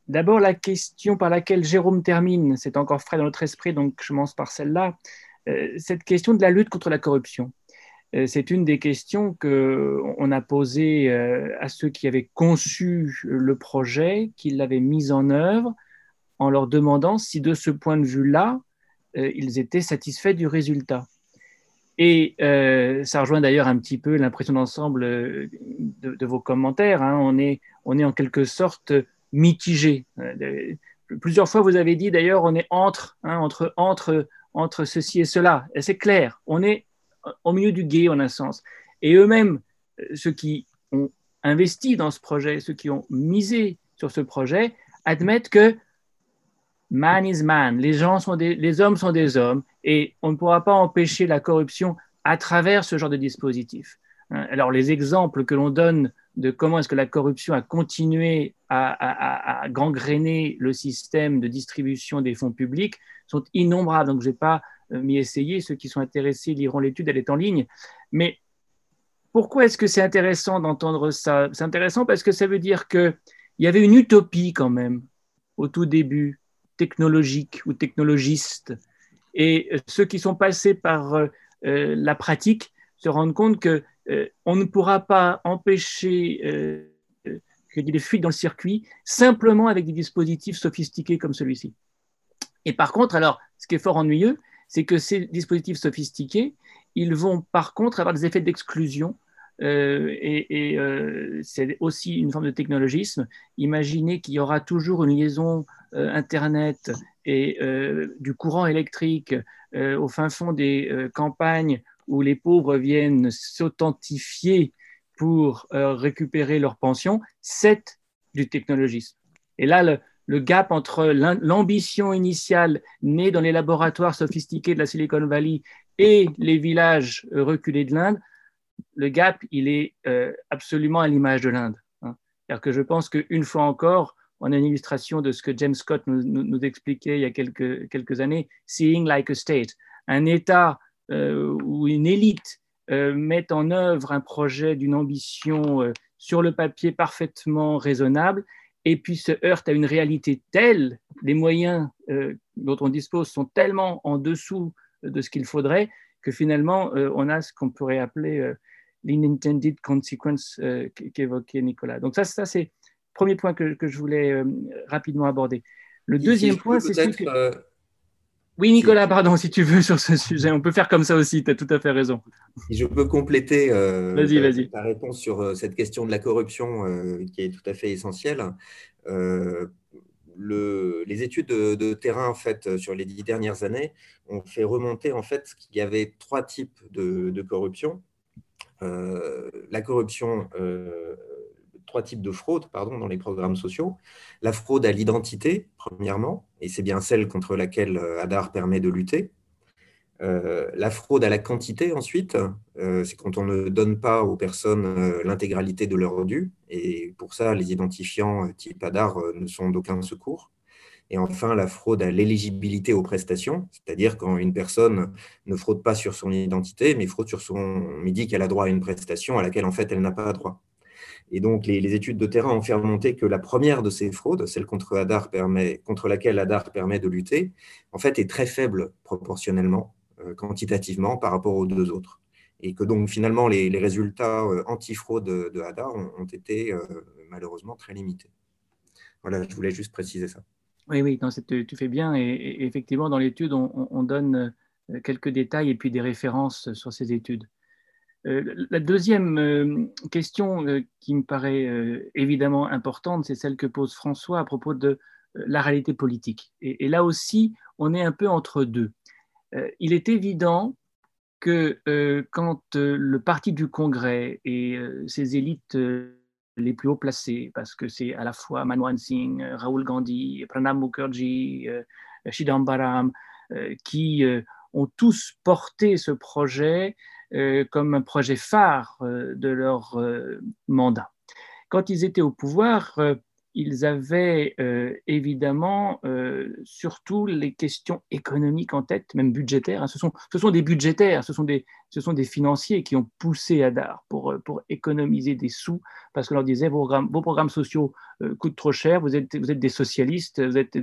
D'abord, la question par laquelle Jérôme termine, c'est encore frais dans notre esprit, donc je commence par celle-là, cette question de la lutte contre la corruption. C'est une des questions qu'on a posées à ceux qui avaient conçu le projet, qui l'avaient mis en œuvre, en leur demandant si de ce point de vue-là, ils étaient satisfaits du résultat. Et euh, ça rejoint d'ailleurs un petit peu l'impression d'ensemble euh, de, vos commentaires. Hein. On, est, on est en quelque sorte mitigé. Euh, plusieurs fois, vous avez dit d'ailleurs, on est entre, hein, entre, entre, entre ceci et cela. Et c'est clair, on est au milieu du guet en un sens. Et eux-mêmes, ceux qui ont investi dans ce projet, ceux qui ont misé sur ce projet, admettent que man is man, les, gens sont des, les hommes sont des hommes, et on ne pourra pas empêcher la corruption à travers ce genre de dispositif. Hein, alors les exemples que l'on donne de comment est-ce que la corruption a continué à, gangréner le système de distribution des fonds publics sont innombrables. Donc je ne vais pas euh, m'y essayer. Ceux qui sont intéressés liront l'étude, elle est en ligne. Mais pourquoi est-ce que c'est intéressant d'entendre ça? C'est intéressant parce que ça veut dire qu'il y avait une utopie quand même au tout début, technologique ou technologiste, et euh, ceux qui sont passés par euh, euh, la pratique se rendent compte que on ne pourra pas empêcher ait des fuites dans le circuit simplement avec des dispositifs sophistiqués comme celui-ci. Et par contre, alors, ce qui est fort ennuyeux, c'est que ces dispositifs sophistiqués, ils vont par contre avoir des effets d'exclusion. Et, c'est aussi une forme de technologisme. Imaginez qu'il y aura toujours une liaison Internet et euh, du courant électrique euh, au fin fond des euh, campagnes où les pauvres viennent s'authentifier pour récupérer leur pension, c'est du technologisme. Et là, le gap entre l'ambition initiale née dans les laboratoires sophistiqués de la Silicon Valley et les villages reculés de l'Inde, le gap, il est absolument à l'image de l'Inde. Hein. Que je pense qu'une fois encore, on a une illustration de ce que James Scott nous, expliquait il y a quelques, quelques, années, Seeing like a State, un État euh, où une élite euh, met en œuvre un projet d'une ambition euh, sur le papier parfaitement raisonnable, et puis se heurte à une réalité telle, les moyens dont on dispose sont tellement en dessous de ce qu'il faudrait, que finalement, on a ce qu'on pourrait appeler l'intended consequence qu'évoquait Nicolas. Donc ça, ça c'est le premier point que, que je voulais rapidement aborder. Le deuxième point, c'est ce que... Oui, Nicolas, pardon, si tu veux, sur ce sujet. On peut faire comme ça aussi, tu as tout à fait raison. Si je peux compléter euh, ta, réponse sur euh, cette question de la corruption euh, qui est tout à fait essentielle. Les études de, terrain faites sur les dix dernières années ont fait remonter en fait qu'il y avait trois types de, corruption. la corruption trois types de fraude pardon, dans les programmes sociaux. La fraude à l'identité, premièrement, et c'est bien celle contre laquelle euh, ADAR permet de lutter. Euh, la fraude à la quantité, ensuite, euh, c'est quand on ne donne pas aux personnes l'intégralité de leur dû, et pour ça, les identifiants type ADAR ne sont d'aucun secours. Et enfin, la fraude à l'éligibilité aux prestations, c'est-à-dire quand une personne ne fraude pas sur son identité, mais fraude sur son, mais dit qu'elle a droit à une prestation à laquelle en fait elle n'a pas droit. Et donc, les, études de terrain ont fait remonter que la première de ces fraudes, celle contre, contre laquelle ADAR permet de lutter, en fait, est très faible proportionnellement, euh, quantitativement, par rapport aux deux autres. Et que donc, finalement, les, résultats euh, anti-fraude de, ADAR ont, été euh, malheureusement très limités. Voilà, je voulais juste préciser ça. Oui, oui, tu fais bien. Et, effectivement, dans l'étude, on, donne quelques détails et puis des références sur ces études. Euh, la deuxième euh, question euh, qui me paraît évidemment importante, c'est celle que pose François à propos de la réalité politique. Et, là aussi, on est un peu entre deux. Il est évident que quand le parti du Congrès et ses élites les plus haut placées, parce que c'est à la fois Manmohan Singh, Rahul Gandhi, Pranab Mukherjee, Chidambaram, qui ont tous porté ce projet euh, comme un projet phare euh, de leur euh, mandat. Quand ils étaient au pouvoir, ils avaient évidemment surtout les questions économiques en tête, même budgétaires. Hein. Ce, sont, ce sont des budgétaires, ce sont des, ce sont des financiers qui ont poussé Adar pour, pour économiser des sous, parce qu'on leur disait vos programmes, vos programmes sociaux coûtent trop cher, vous êtes, vous êtes des socialistes, vous êtes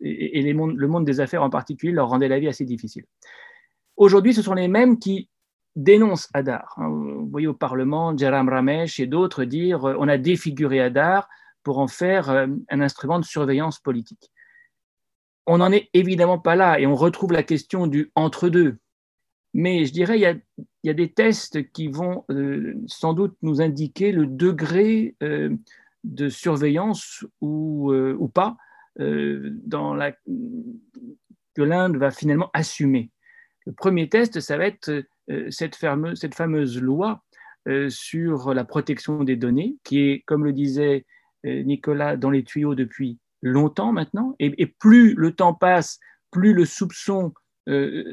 et les le monde des affaires en particulier leur rendait la vie assez difficile. Aujourd'hui, ce sont les mêmes qui dénonce Adar. Hein. Vous voyez au Parlement, Jaram Ramesh et d'autres dire euh, on a défiguré Adar pour en faire euh, un instrument de surveillance politique. On n'en est évidemment pas là et on retrouve la question du entre-deux. Mais je dirais il y a, des tests qui vont euh, sans doute nous indiquer le degré de surveillance ou, ou pas dans la, que l'Inde va finalement assumer. Le premier test, ça va être euh, cette fameuse, cette fameuse loi euh, sur la protection des données, qui est, comme le disait euh, Nicolas, dans les tuyaux depuis longtemps maintenant. Et, plus le temps passe, plus le soupçon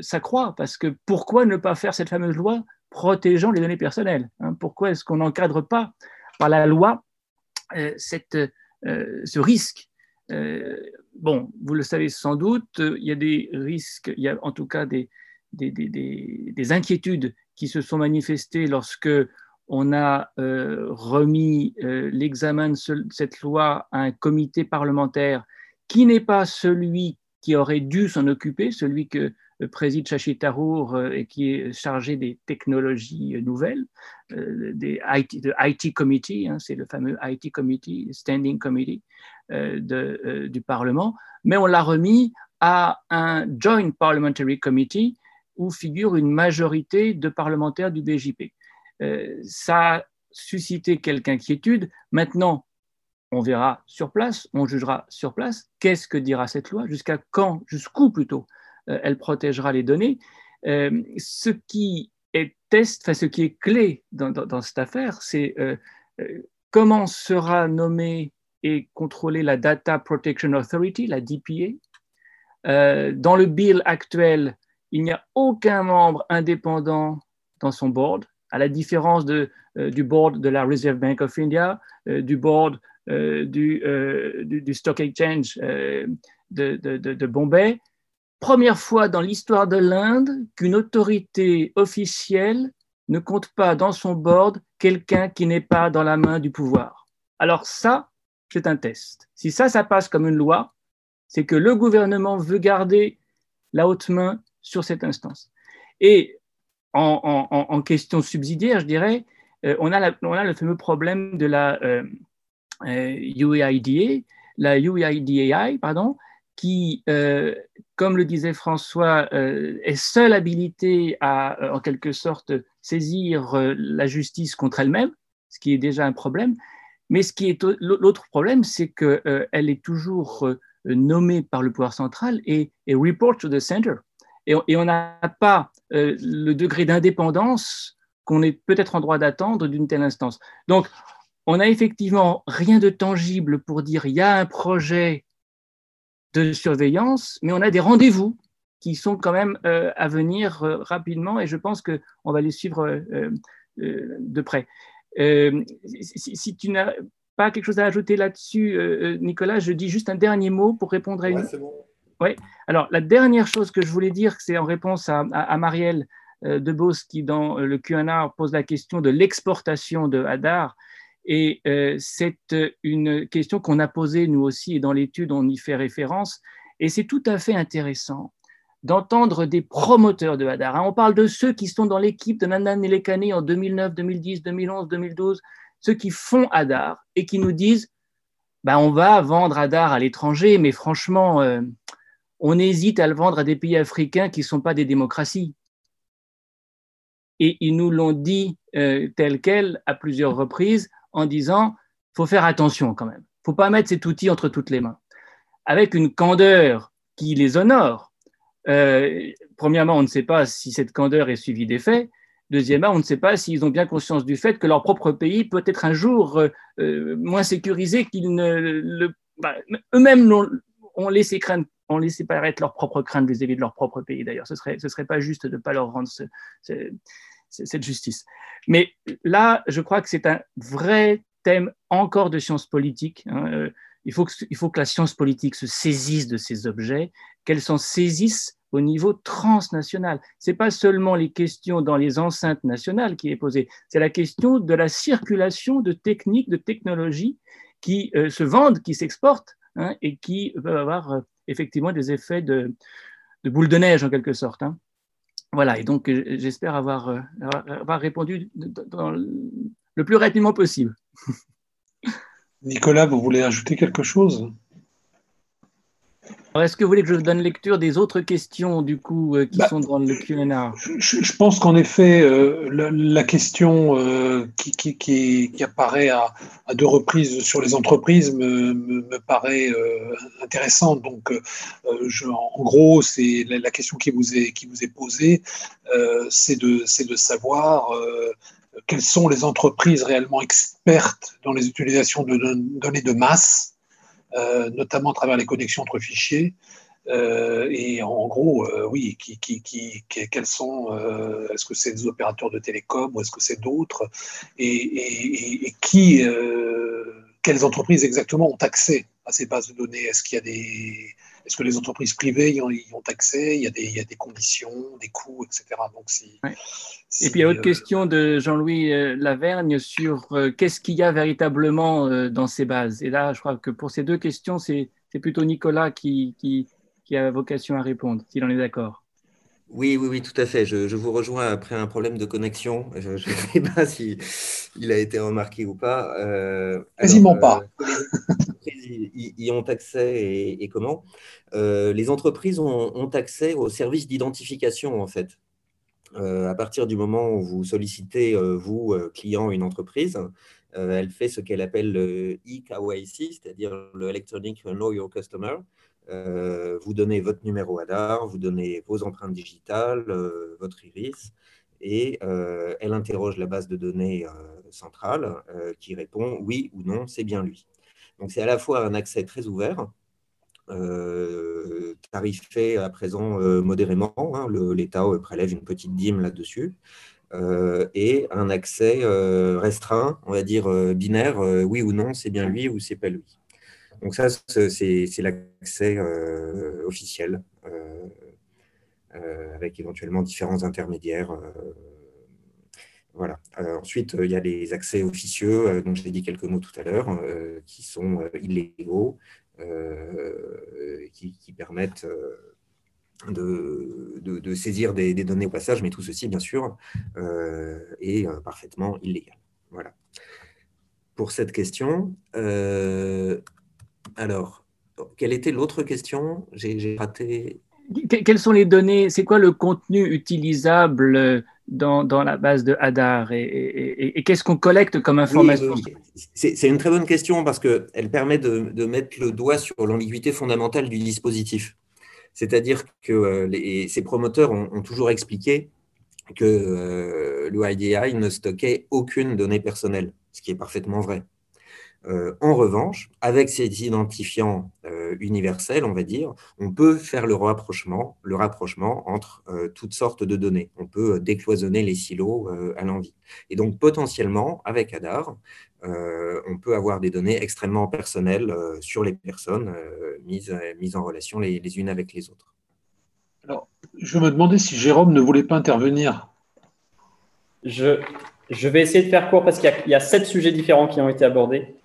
s'accroît, parce que pourquoi ne pas faire cette fameuse loi protégeant les données personnelles hein? Pourquoi est-ce qu'on n'encadre pas par la loi cette, ce risque Bon, vous le savez sans doute, il y a des risques, il y a en tout cas des, des, inquiétudes qui se sont manifestées lorsque on a euh, remis euh, l'examen de cette loi à un comité parlementaire qui n'est pas celui qui aurait dû s'en occuper, celui que préside Shashi Tharour euh, et qui est chargé des technologies nouvelles, des IT, Committee, hein, c'est le fameux IT Committee, Standing Committee du Parlement, mais on l'a remis à un Joint Parliamentary Committee où figure une majorité de parlementaires du BJP. Euh, ça a suscité quelque inquiétude. Maintenant, on verra sur place, on jugera sur place. Qu'est-ce que dira cette loi? Jusqu'à quand Jusqu'où plutôt euh, Elle protégera les données? Euh, ce qui est test, enfin, ce qui est clé dans, cette affaire, c'est comment sera nommée et contrôlée la Data Protection Authority, la DPA. dans le bill actuel, il n'y a aucun membre indépendant dans son board, à la différence euh, du board de la Reserve Bank of India, euh, du board euh, du, Stock Exchange de, de, de, Bombay. Première fois dans l'histoire de l'Inde qu'une autorité officielle ne compte pas dans son board quelqu'un qui n'est pas dans la main du pouvoir. Alors ça, c'est un test. Si ça, ça passe comme une loi, c'est que le gouvernement veut garder la haute main sur cette instance. Et en, question subsidiaire, je dirais, on, a on, a le fameux problème de la UIDA, la UIDAI, pardon, qui, comme le disait François, est seule habilité à, en quelque sorte, saisir la justice contre elle-même, ce qui est déjà un problème. Mais ce qui est l'autre problème, c'est qu'elle est toujours nommée par le pouvoir central et, report to the center. Et on n'a pas le degré d'indépendance qu'on est peut-être en droit d'attendre d'une telle instance. Donc, on n'a effectivement rien de tangible pour dire il y a un projet de surveillance, mais on a des rendez-vous qui sont quand même euh, à venir euh, rapidement et je pense qu'on va les suivre euh, de près. Si, tu n'as pas quelque chose à ajouter là-dessus, Nicolas, je dis juste un dernier mot pour répondre à une. Bon. Oui. Alors, la dernière chose que je voulais dire, c'est en réponse à, à, Marielle Debos qui, dans le QA, pose la question de l'exportation de Hadar. Et euh, c'est euh, une question qu'on a posée nous aussi, et dans l'étude, on y fait référence. Et c'est tout à fait intéressant d'entendre des promoteurs de Hadar. Hein. On parle de ceux qui sont dans l'équipe de Nandan Nelekane en 2009, 2010, 2011, 2012, ceux qui font Hadar et qui nous disent bah, on va vendre Hadar à l'étranger, mais franchement, euh, on hésite à le vendre à des pays africains qui ne sont pas des démocraties. Et ils nous l'ont dit tel quel à plusieurs reprises en disant faut faire attention quand même. faut pas mettre cet outil entre toutes les mains. Avec une candeur qui les honore. Euh, premièrement, on ne sait pas si cette candeur est suivie des faits. Deuxièmement, on ne sait pas s'ils ont bien conscience du fait que leur propre pays peut être un jour euh, euh, moins sécurisé qu'ils ne le. Bah, eux-mêmes ont laissé craindre ont laissé paraître leur propre crainte vis-à-vis de leur propre pays. D'ailleurs, ce serait, ce serait pas juste de ne pas leur rendre ce, cette justice. Mais là, je crois que c'est un vrai thème encore de science politique. Hein. Euh, il, faut que, il faut que la science politique se saisisse de ces objets, qu'elle s'en saisisse au niveau transnational. Ce n'est pas seulement les questions dans les enceintes nationales qui est posée, c'est la question de la circulation de techniques, de technologies qui euh, se vendent, qui s'exportent hein, et qui peuvent avoir euh, effectivement des effets de, boule de neige en quelque sorte. Hein. Voilà, et donc j'espère avoir, euh, avoir, répondu le plus rapidement possible. Nicolas, vous voulez ajouter quelque chose? Est-ce que vous voulez que je donne lecture des autres questions du coup euh, qui bah, sont dans le Q&A? je, pense qu'en effet, euh, la, question euh, qui, qui, apparaît à, deux reprises sur les entreprises me, me, paraît intéressante. Donc, je, en gros, c'est la, question qui vous est, qui vous est posée, c'est de, de savoir quelles sont les entreprises réellement expertes dans les utilisations de données de masse notamment à travers les connexions entre fichiers. Euh, et en gros, euh, oui, qui, qui, quels sont Est-ce que c'est des opérateurs de télécom ou est-ce que c'est d'autres et, et, qui, quelles entreprises exactement ont accès à ces bases de données? Est-ce qu'il y a des est-ce que les entreprises privées y ont, accès il y, a des, il y, a des, conditions, des coûts, etc. Donc, si, Et puis, il y a autre question de Jean-Louis euh, Lavergne sur euh, qu'est-ce qu'il y a véritablement euh, dans ces bases? Et là, je crois que pour ces deux questions, c'est plutôt Nicolas qui, qui, qui a vocation à répondre, s'il en est d'accord. Oui, oui, oui, tout à fait. Je, vous rejoins après un problème de connexion. Je ne sais pas si il a été remarqué ou pas. Euh, Quasiment pas. ils y, ont accès et, comment? Euh, Les entreprises ont, accès aux services d'identification, en fait. Euh, à partir du moment où vous sollicitez, vous, client, une entreprise, elle fait ce qu'elle appelle le e-KYC, c'est-à-dire le Electronic Know Your Customer. Euh, vous donnez votre numéro ADAR, vous donnez vos empreintes digitales, euh, votre iris, et euh, elle interroge la base de données centrale qui répond oui ou non, c'est bien lui. Donc c'est à la fois un accès très ouvert, tarifé à présent modérément, hein, l'État prélève une petite dîme là-dessus, et un accès restreint, on va dire binaire, oui ou non, c'est bien lui ou c'est pas lui. Donc ça, c'est l'accès euh, officiel, euh, euh, avec éventuellement différents intermédiaires. Voilà. ensuite, il y a les accès officieux, dont j'ai dit quelques mots tout à l'heure, qui sont illégaux, qui, permettent de, saisir des, données au passage, mais tout ceci, bien sûr, est parfaitement illégal. Voilà. Pour cette question. Alors, quelle était l'autre question? J'ai raté. Quelles sont les données? C'est quoi le contenu utilisable dans, dans la base de Hadar Et, qu'est-ce qu'on collecte comme information? C'est une très bonne question parce qu'elle permet de, de, mettre le doigt sur l'ambiguïté fondamentale du dispositif. C'est-à-dire que euh, ces promoteurs ont, toujours expliqué que euh, le IDI ne stockait aucune donnée personnelle, ce qui est parfaitement vrai. Euh, en revanche, avec ces identifiants euh, universels, on va dire, on peut faire le rapprochement, le rapprochement entre euh, toutes sortes de données. On peut décloisonner les silos à l'envie. Et donc, potentiellement, avec ADAR, on peut avoir des données extrêmement personnelles sur les personnes mises, mises en relation les, unes avec les autres. Alors, je me demandais si Jérôme ne voulait pas intervenir. Je, je vais essayer de faire court parce qu'il y, y, a sept sujets différents qui ont été abordés.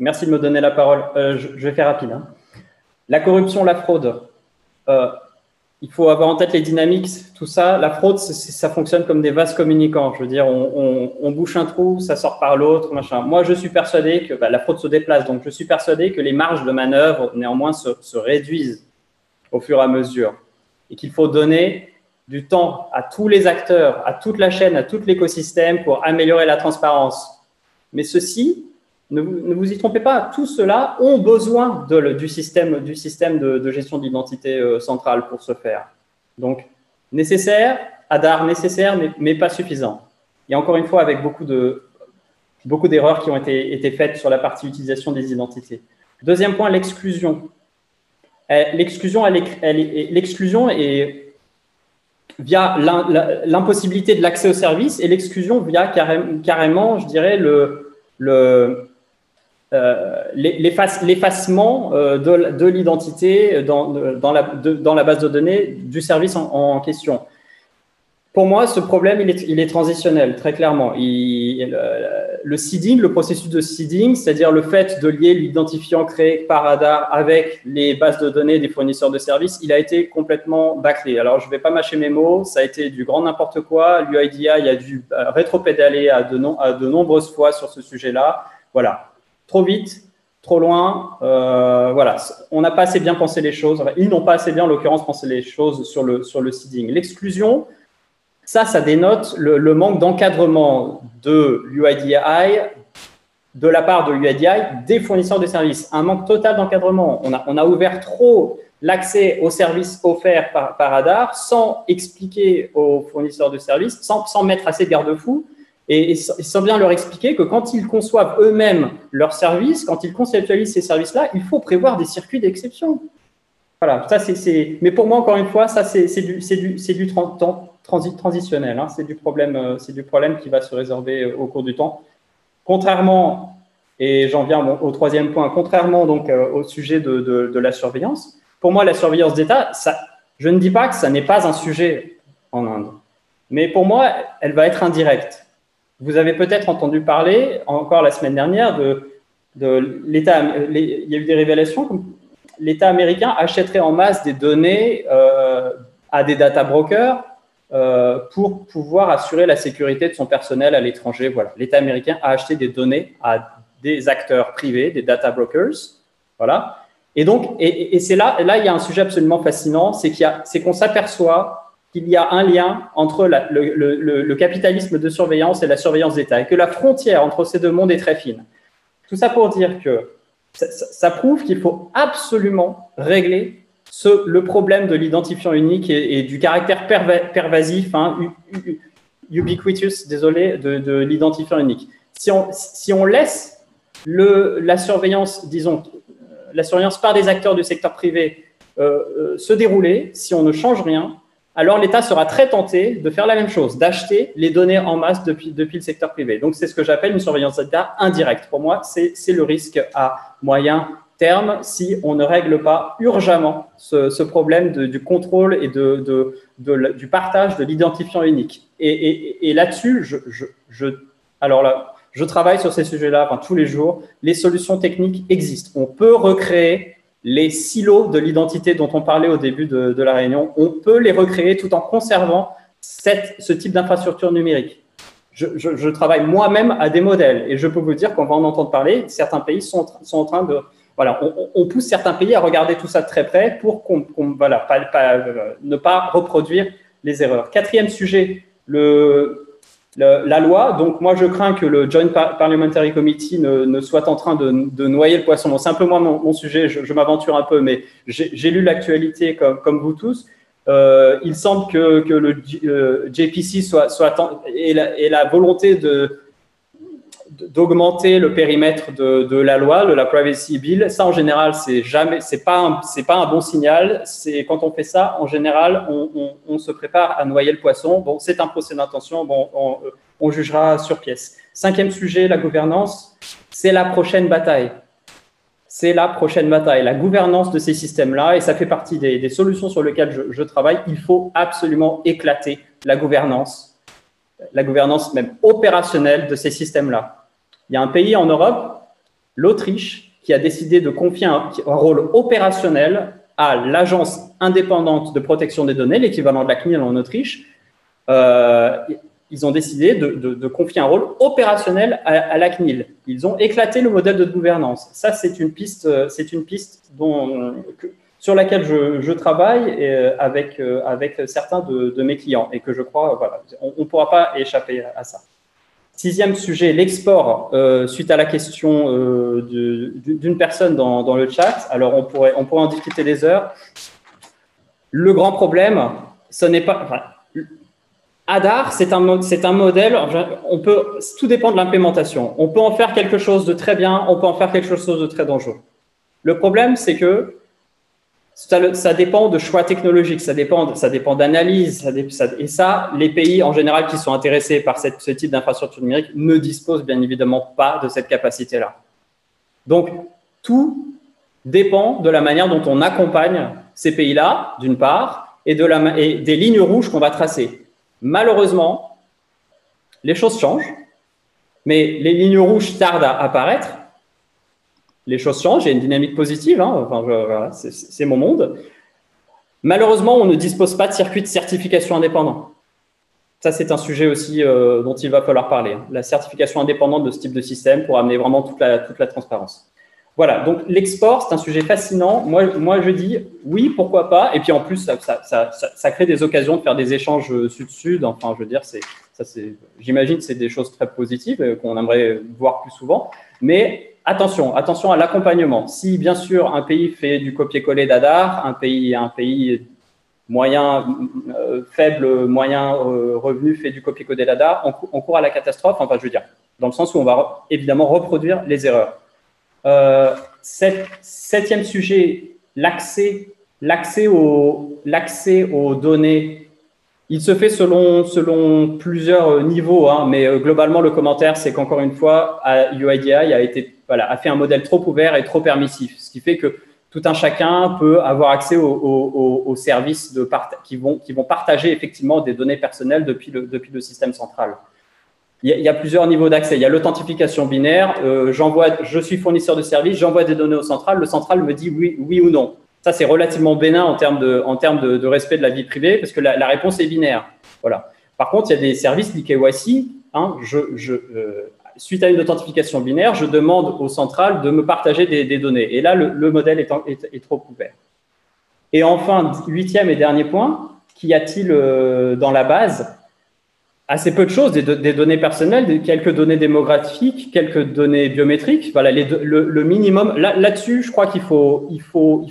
Merci de me donner la parole. Euh, je, vais faire rapide. Hein. La corruption, la fraude. Euh, il faut avoir en tête les dynamiques, tout ça. La fraude, ça fonctionne comme des vases communicants. Je veux dire, on, bouche un trou, ça sort par l'autre, machin. Moi, je suis persuadé que bah, la fraude se déplace. Donc, je suis persuadé que les marges de manœuvre, néanmoins, se, se réduisent au fur et à mesure. Et qu'il faut donner du temps à tous les acteurs, à toute la chaîne, à tout l'écosystème pour améliorer la transparence. Mais ceci, ne vous, y trompez pas, tout cela ont besoin du système, de, gestion d'identité euh, centrale pour se faire. Donc, nécessaire, ADAR nécessaire, mais, pas suffisant. Et encore une fois, avec beaucoup de beaucoup d'erreurs qui ont été, faites sur la partie utilisation des identités. Deuxième point, l'exclusion. Euh, l'exclusion, est via l'impossibilité de l'accès au service et l'exclusion via carrément, je dirais, le, euh, l'effacement euh, de, l'identité dans, la, base de données du service en, question. Pour moi, ce problème, il est, transitionnel, très clairement. Il, le, seeding, le processus de seeding, c'est-à-dire le fait de lier l'identifiant créé par Radar avec les bases de données des fournisseurs de services, il a été complètement bâclé. Alors, je ne vais pas mâcher mes mots, ça a été du grand n'importe quoi. L'UIDI a dû euh, rétropédaler à à de nombreuses fois sur ce sujet-là. Voilà, trop vite, trop loin. Euh, voilà, on n'a pas assez bien pensé les choses. ils n'ont pas assez bien, en l'occurrence, pensé les choses sur le, sur le seeding. L'exclusion, ça, ça dénote le, manque d'encadrement de l'UIDI, de la part de l'UIDI, des fournisseurs de services. Un manque total d'encadrement. On a, ouvert trop l'accès aux services offerts par, par Radar sans expliquer aux fournisseurs de services, sans, sans mettre assez de garde-fous et, sans bien leur expliquer que quand ils conçoivent eux-mêmes leurs services, quand ils conceptualisent ces services-là, il faut prévoir des circuits d'exception. Voilà, ça c'est. Mais pour moi, encore une fois, ça c'est du, transit transitionnel. Hein. c'est du problème, euh, du problème qui va se résorber euh, au cours du temps. Contrairement, et j'en viens au troisième point, contrairement donc euh, au sujet de, de, la surveillance. Pour moi, la surveillance d'État, je ne dis pas que ça n'est pas un sujet en Inde, mais pour moi, elle va être indirecte. Vous avez peut-être entendu parler, encore la semaine dernière, de, de l'État. Il y a eu des révélations comme l'État américain achèterait en masse des données euh, à des data brokers euh, pour pouvoir assurer la sécurité de son personnel à l'étranger. Voilà, l'État américain a acheté des données à des acteurs privés, des data brokers. Voilà. Et donc, et, c'est là, là, il y a un sujet absolument fascinant, c'est qu'on s'aperçoit qu'il y a un lien entre le, capitalisme de surveillance et la surveillance d'État, et que la frontière entre ces deux mondes est très fine. Tout ça pour dire que ça, prouve qu'il faut absolument régler le problème de l'identifiant unique et, du caractère pervasif, hein, ubiquitous, désolé, de, l'identifiant unique. Si on, laisse la surveillance, disons, la surveillance par des acteurs du secteur privé euh, euh, se dérouler, si on ne change rien, alors l'État sera très tenté de faire la même chose, d'acheter les données en masse depuis, depuis le secteur privé. Donc c'est ce que j'appelle une surveillance d'État indirecte. Pour moi, c'est le risque à moyen terme si on ne règle pas urgemment ce, problème du contrôle et de, du partage de l'identifiant unique. Et, là-dessus, je, alors là, je travaille sur ces sujets-là tous les jours. Les solutions techniques existent. On peut recréer les silos de l'identité dont on parlait au début de, la réunion, on peut les recréer tout en conservant ce type d'infrastructure numérique. je, travaille moi-même à des modèles et je peux vous dire qu'on va en entendre parler. Certains pays sont, en train de. Voilà, on, pousse certains pays à regarder tout ça de très près pour qu'on, voilà, euh, ne pas reproduire les erreurs. Quatrième sujet, le, la loi. Donc, moi, je crains que le Joint Parliamentary Committee ne, soit en train de, noyer le poisson. simplement, mon, sujet, je, m'aventure un peu, mais j'ai lu l'actualité comme, vous tous. Euh, il semble que, le euh, JPC soit, soit et, la, volonté de d'augmenter le périmètre de, la loi, de la privacy bill. Ça, en général, c'est jamais, c'est pas, un bon signal. C'est quand on fait ça, en général, on, se prépare à noyer le poisson. Bon, c'est un procès d'intention. On, on, jugera sur pièce. Cinquième sujet, la gouvernance. C'est la prochaine bataille c'est la prochaine bataille, la gouvernance de ces systèmes-là, et ça fait partie des, solutions sur lesquelles je, travaille. Il faut absolument éclater la gouvernance, la gouvernance même opérationnelle de ces systèmes-là. Il y a un pays en Europe, l'Autriche, qui a décidé de confier un, rôle opérationnel à l'agence indépendante de protection des données, l'équivalent de la CNIL en Autriche. Euh, ils ont décidé de, confier un rôle opérationnel à, la CNIL. Ils ont éclaté le modèle de gouvernance. Ça, c'est une piste, c'est une piste sur laquelle je, travaille euh, avec, euh, certains de, mes clients et que je crois, voilà, on ne pourra pas échapper à ça. Sixième sujet, l'export, euh, suite à la question d'une personne dans, le chat. Alors, on pourrait, on pourrait en discuter des heures. Le grand problème, ce n'est pas, Adar, c'est un, c'est un modèle, on peut, tout dépend de l'implémentation. On peut en faire quelque chose de très bien, on peut en faire quelque chose de très dangereux. Le problème, c'est que ça, dépend de choix technologiques, ça dépend, ça dépend d'analyse, et ça, les pays en général qui sont intéressés par ce type d'infrastructure numérique ne disposent bien évidemment pas de cette capacité-là. Donc, tout dépend de la manière dont on accompagne ces pays-là, d'une part, et des lignes rouges qu'on va tracer. Malheureusement, les choses changent, mais les lignes rouges tardent à apparaître. Les choses changent, il y a une dynamique positive, hein. enfin, c'est mon monde. Malheureusement, on ne dispose pas de circuit de certification indépendant. Ça, c'est un sujet aussi euh, dont il va falloir parler. Hein. La certification indépendante de ce type de système pour amener vraiment toute la, toute la transparence. Voilà, donc l'export, c'est un sujet fascinant. Moi, moi, je dis oui, pourquoi pas. Et puis en plus, ça, crée des occasions de faire des échanges sud-sud. Enfin, je veux dire, j'imagine que c'est des choses très positives qu'on aimerait voir plus souvent. Mais attention, attention à l'accompagnement. Si bien sûr un pays fait du copier-coller d'Adar, un pays, un pays moyen, euh, faible, moyen euh, revenu fait du copier-coller d'Adar, on, on court à la catastrophe. Enfin, je veux dire, dans le sens où on va évidemment reproduire les erreurs. Euh, septième sujet, l'accès, l'accès aux, données. Il se fait selon, plusieurs niveaux, hein, mais globalement, le commentaire, c'est qu'encore une fois, UIDI a, été, a fait un modèle trop ouvert et trop permissif, ce qui fait que tout un chacun peut avoir accès aux, services qui, vont, partager effectivement des données personnelles depuis le, système central il y, a, plusieurs niveaux d'accès. Il y a l'authentification binaire. Euh, je suis fournisseur de service, j'envoie des données au central. Le central me dit oui, ou non. Ça, c'est relativement bénin en termes de, respect de la vie privée parce que la, réponse est binaire. Voilà. Par contre, il y a des services KYC. Hein, je, je, euh, suite à une authentification binaire, je demande au central de me partager des, données. Et là, le, modèle est, trop ouvert. Et enfin, huitième et dernier point, qu'y a-t-il euh, dans la base? Assez peu de choses, des, données personnelles, quelques données démographiques, quelques données biométriques. Voilà, le, minimum. Là-dessus, je crois qu'il faut,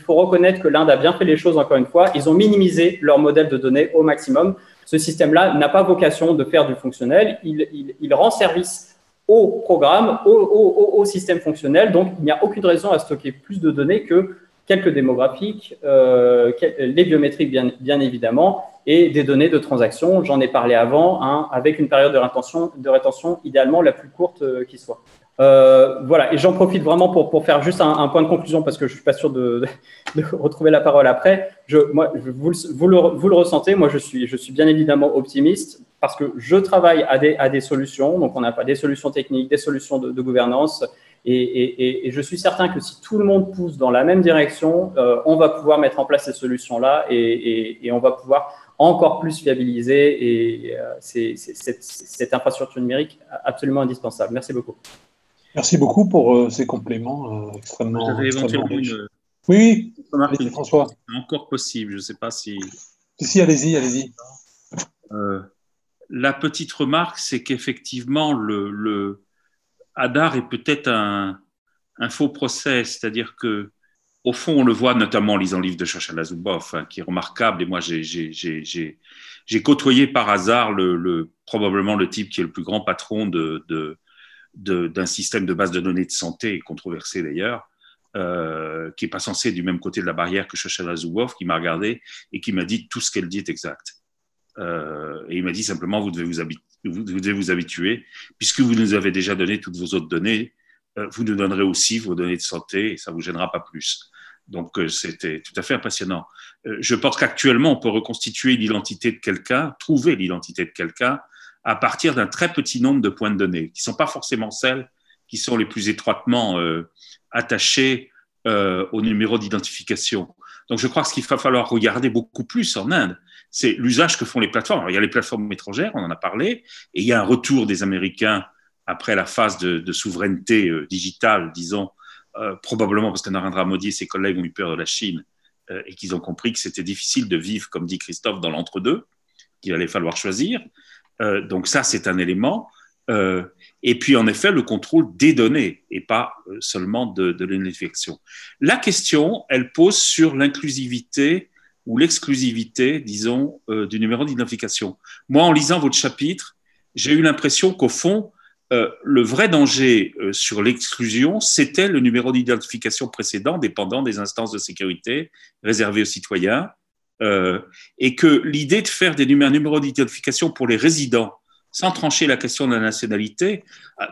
reconnaître que l'Inde a bien fait les choses encore une fois. Ils ont minimisé leur modèle de données au maximum. Ce système-là n'a pas vocation de faire du fonctionnel. Il, rend service au programme, au, système fonctionnel. Donc, il n'y a aucune raison à stocker plus de données que quelques démographiques, euh, les biométriques bien, évidemment, et des données de transaction. J'en ai parlé avant, hein, avec une période de rétention, idéalement la plus courte euh, qui soit. Euh, voilà, et j'en profite vraiment pour, faire juste un, point de conclusion parce que je suis pas sûr de, retrouver la parole après. Je, moi, vous, le, ressentez, moi je suis bien évidemment optimiste parce que je travaille à des, à des solutions, donc on n'a pas des solutions techniques, des solutions de, de gouvernance, et, je suis certain que si tout le monde pousse dans la même direction, euh, on va pouvoir mettre en place ces solutions-là et, on va pouvoir encore plus fiabiliser et c'est cette, infrastructure numérique absolument indispensable. Merci beaucoup. Merci beaucoup pour ces compléments extrêmement. J'avais éventuellement une. Oui, oui. François. Encore possible, je ne sais pas si. Si, allez-y, allez-y. La petite remarque, c'est qu'effectivement, le, le, Hadar est peut-être un, un, faux procès, c'est-à-dire que au fond, on le voit notamment en lisant le livre de Shachana Zuboff, hein, qui est remarquable. Et moi, j'ai côtoyé par hasard le, probablement le type qui est le plus grand patron d'un de, de, système de base de données de santé, controversé d'ailleurs, euh, qui n'est pas censé du même côté de la barrière que Shoshana Zuboff, qui m'a regardé et qui m'a dit tout ce qu'elle dit est exact. Euh, et il m'a dit simplement, vous devez vous, habituer, puisque vous nous avez déjà donné toutes vos autres données, euh, vous nous donnerez aussi vos données de santé et ça ne vous gênera pas plus. Donc, euh, c'était tout à fait impressionnant. Euh, je pense qu'actuellement, on peut reconstituer l'identité de quelqu'un, trouver l'identité de quelqu'un à partir d'un très petit nombre de points de données, qui ne sont pas forcément celles qui sont les plus étroitement attachées au numéro d'identification. Donc, je crois qu'il va falloir regarder beaucoup plus en Inde, c'est l'usage que font les plateformes. il y a les plateformes étrangères, on en a parlé, et il y a un retour des Américains après la phase de, souveraineté euh, digitale, disons, euh, probablement parce que Narendra Modi et ses collègues ont eu peur de la Chine euh, et qu'ils ont compris que c'était difficile de vivre, comme dit Christophe, dans l'entre-deux, qu'il allait falloir choisir. donc ça, c'est un élément. et puis, en effet, le contrôle des données et pas seulement de, de. La question, elle pose sur l'inclusivité ou l'exclusivité, disons, du numéro d'identification. Moi, en lisant votre chapitre, j'ai eu l'impression qu'au fond, euh, le vrai danger euh, sur l'exclusion, c'était le numéro d'identification précédent dépendant des instances de sécurité réservées aux citoyens, euh, et que l'idée de faire des numéros d'identification pour les résidents, sans trancher la question de la nationalité,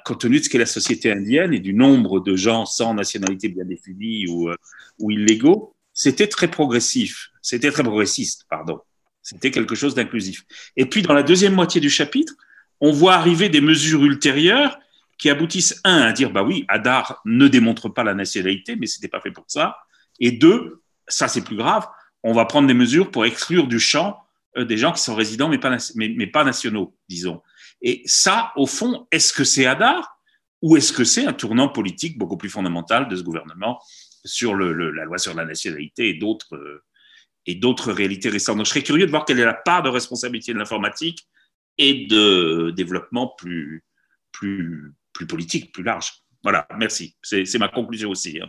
compte tenu de ce qu'est la société indienne et du nombre de gens sans nationalité bien définie ou illégaux, c'était très progressif, c'était très progressiste, pardon. C'était quelque chose d'inclusif. Et puis, dans la deuxième moitié du chapitre, on voit arriver des mesures ultérieures qui aboutissent, un, à dire, bah oui, Adar ne démontre pas la nationalité, mais ce n'était pas fait pour ça. Et deux, ça c'est plus grave, on va prendre des mesures pour exclure du champ euh, des gens qui sont résidents mais pas, nationaux, disons. Et ça, au fond, est-ce que c'est Adar ou est-ce que c'est un tournant politique beaucoup plus fondamental de ce gouvernement sur la loi sur la nationalité et d'autres euh, et d'autres réalités récentes. Donc, je serais curieux de voir quelle est la part de responsabilité de l'informatique et de développement plus, plus, plus politique, plus large. Voilà, merci. C'est ma conclusion aussi. Hein,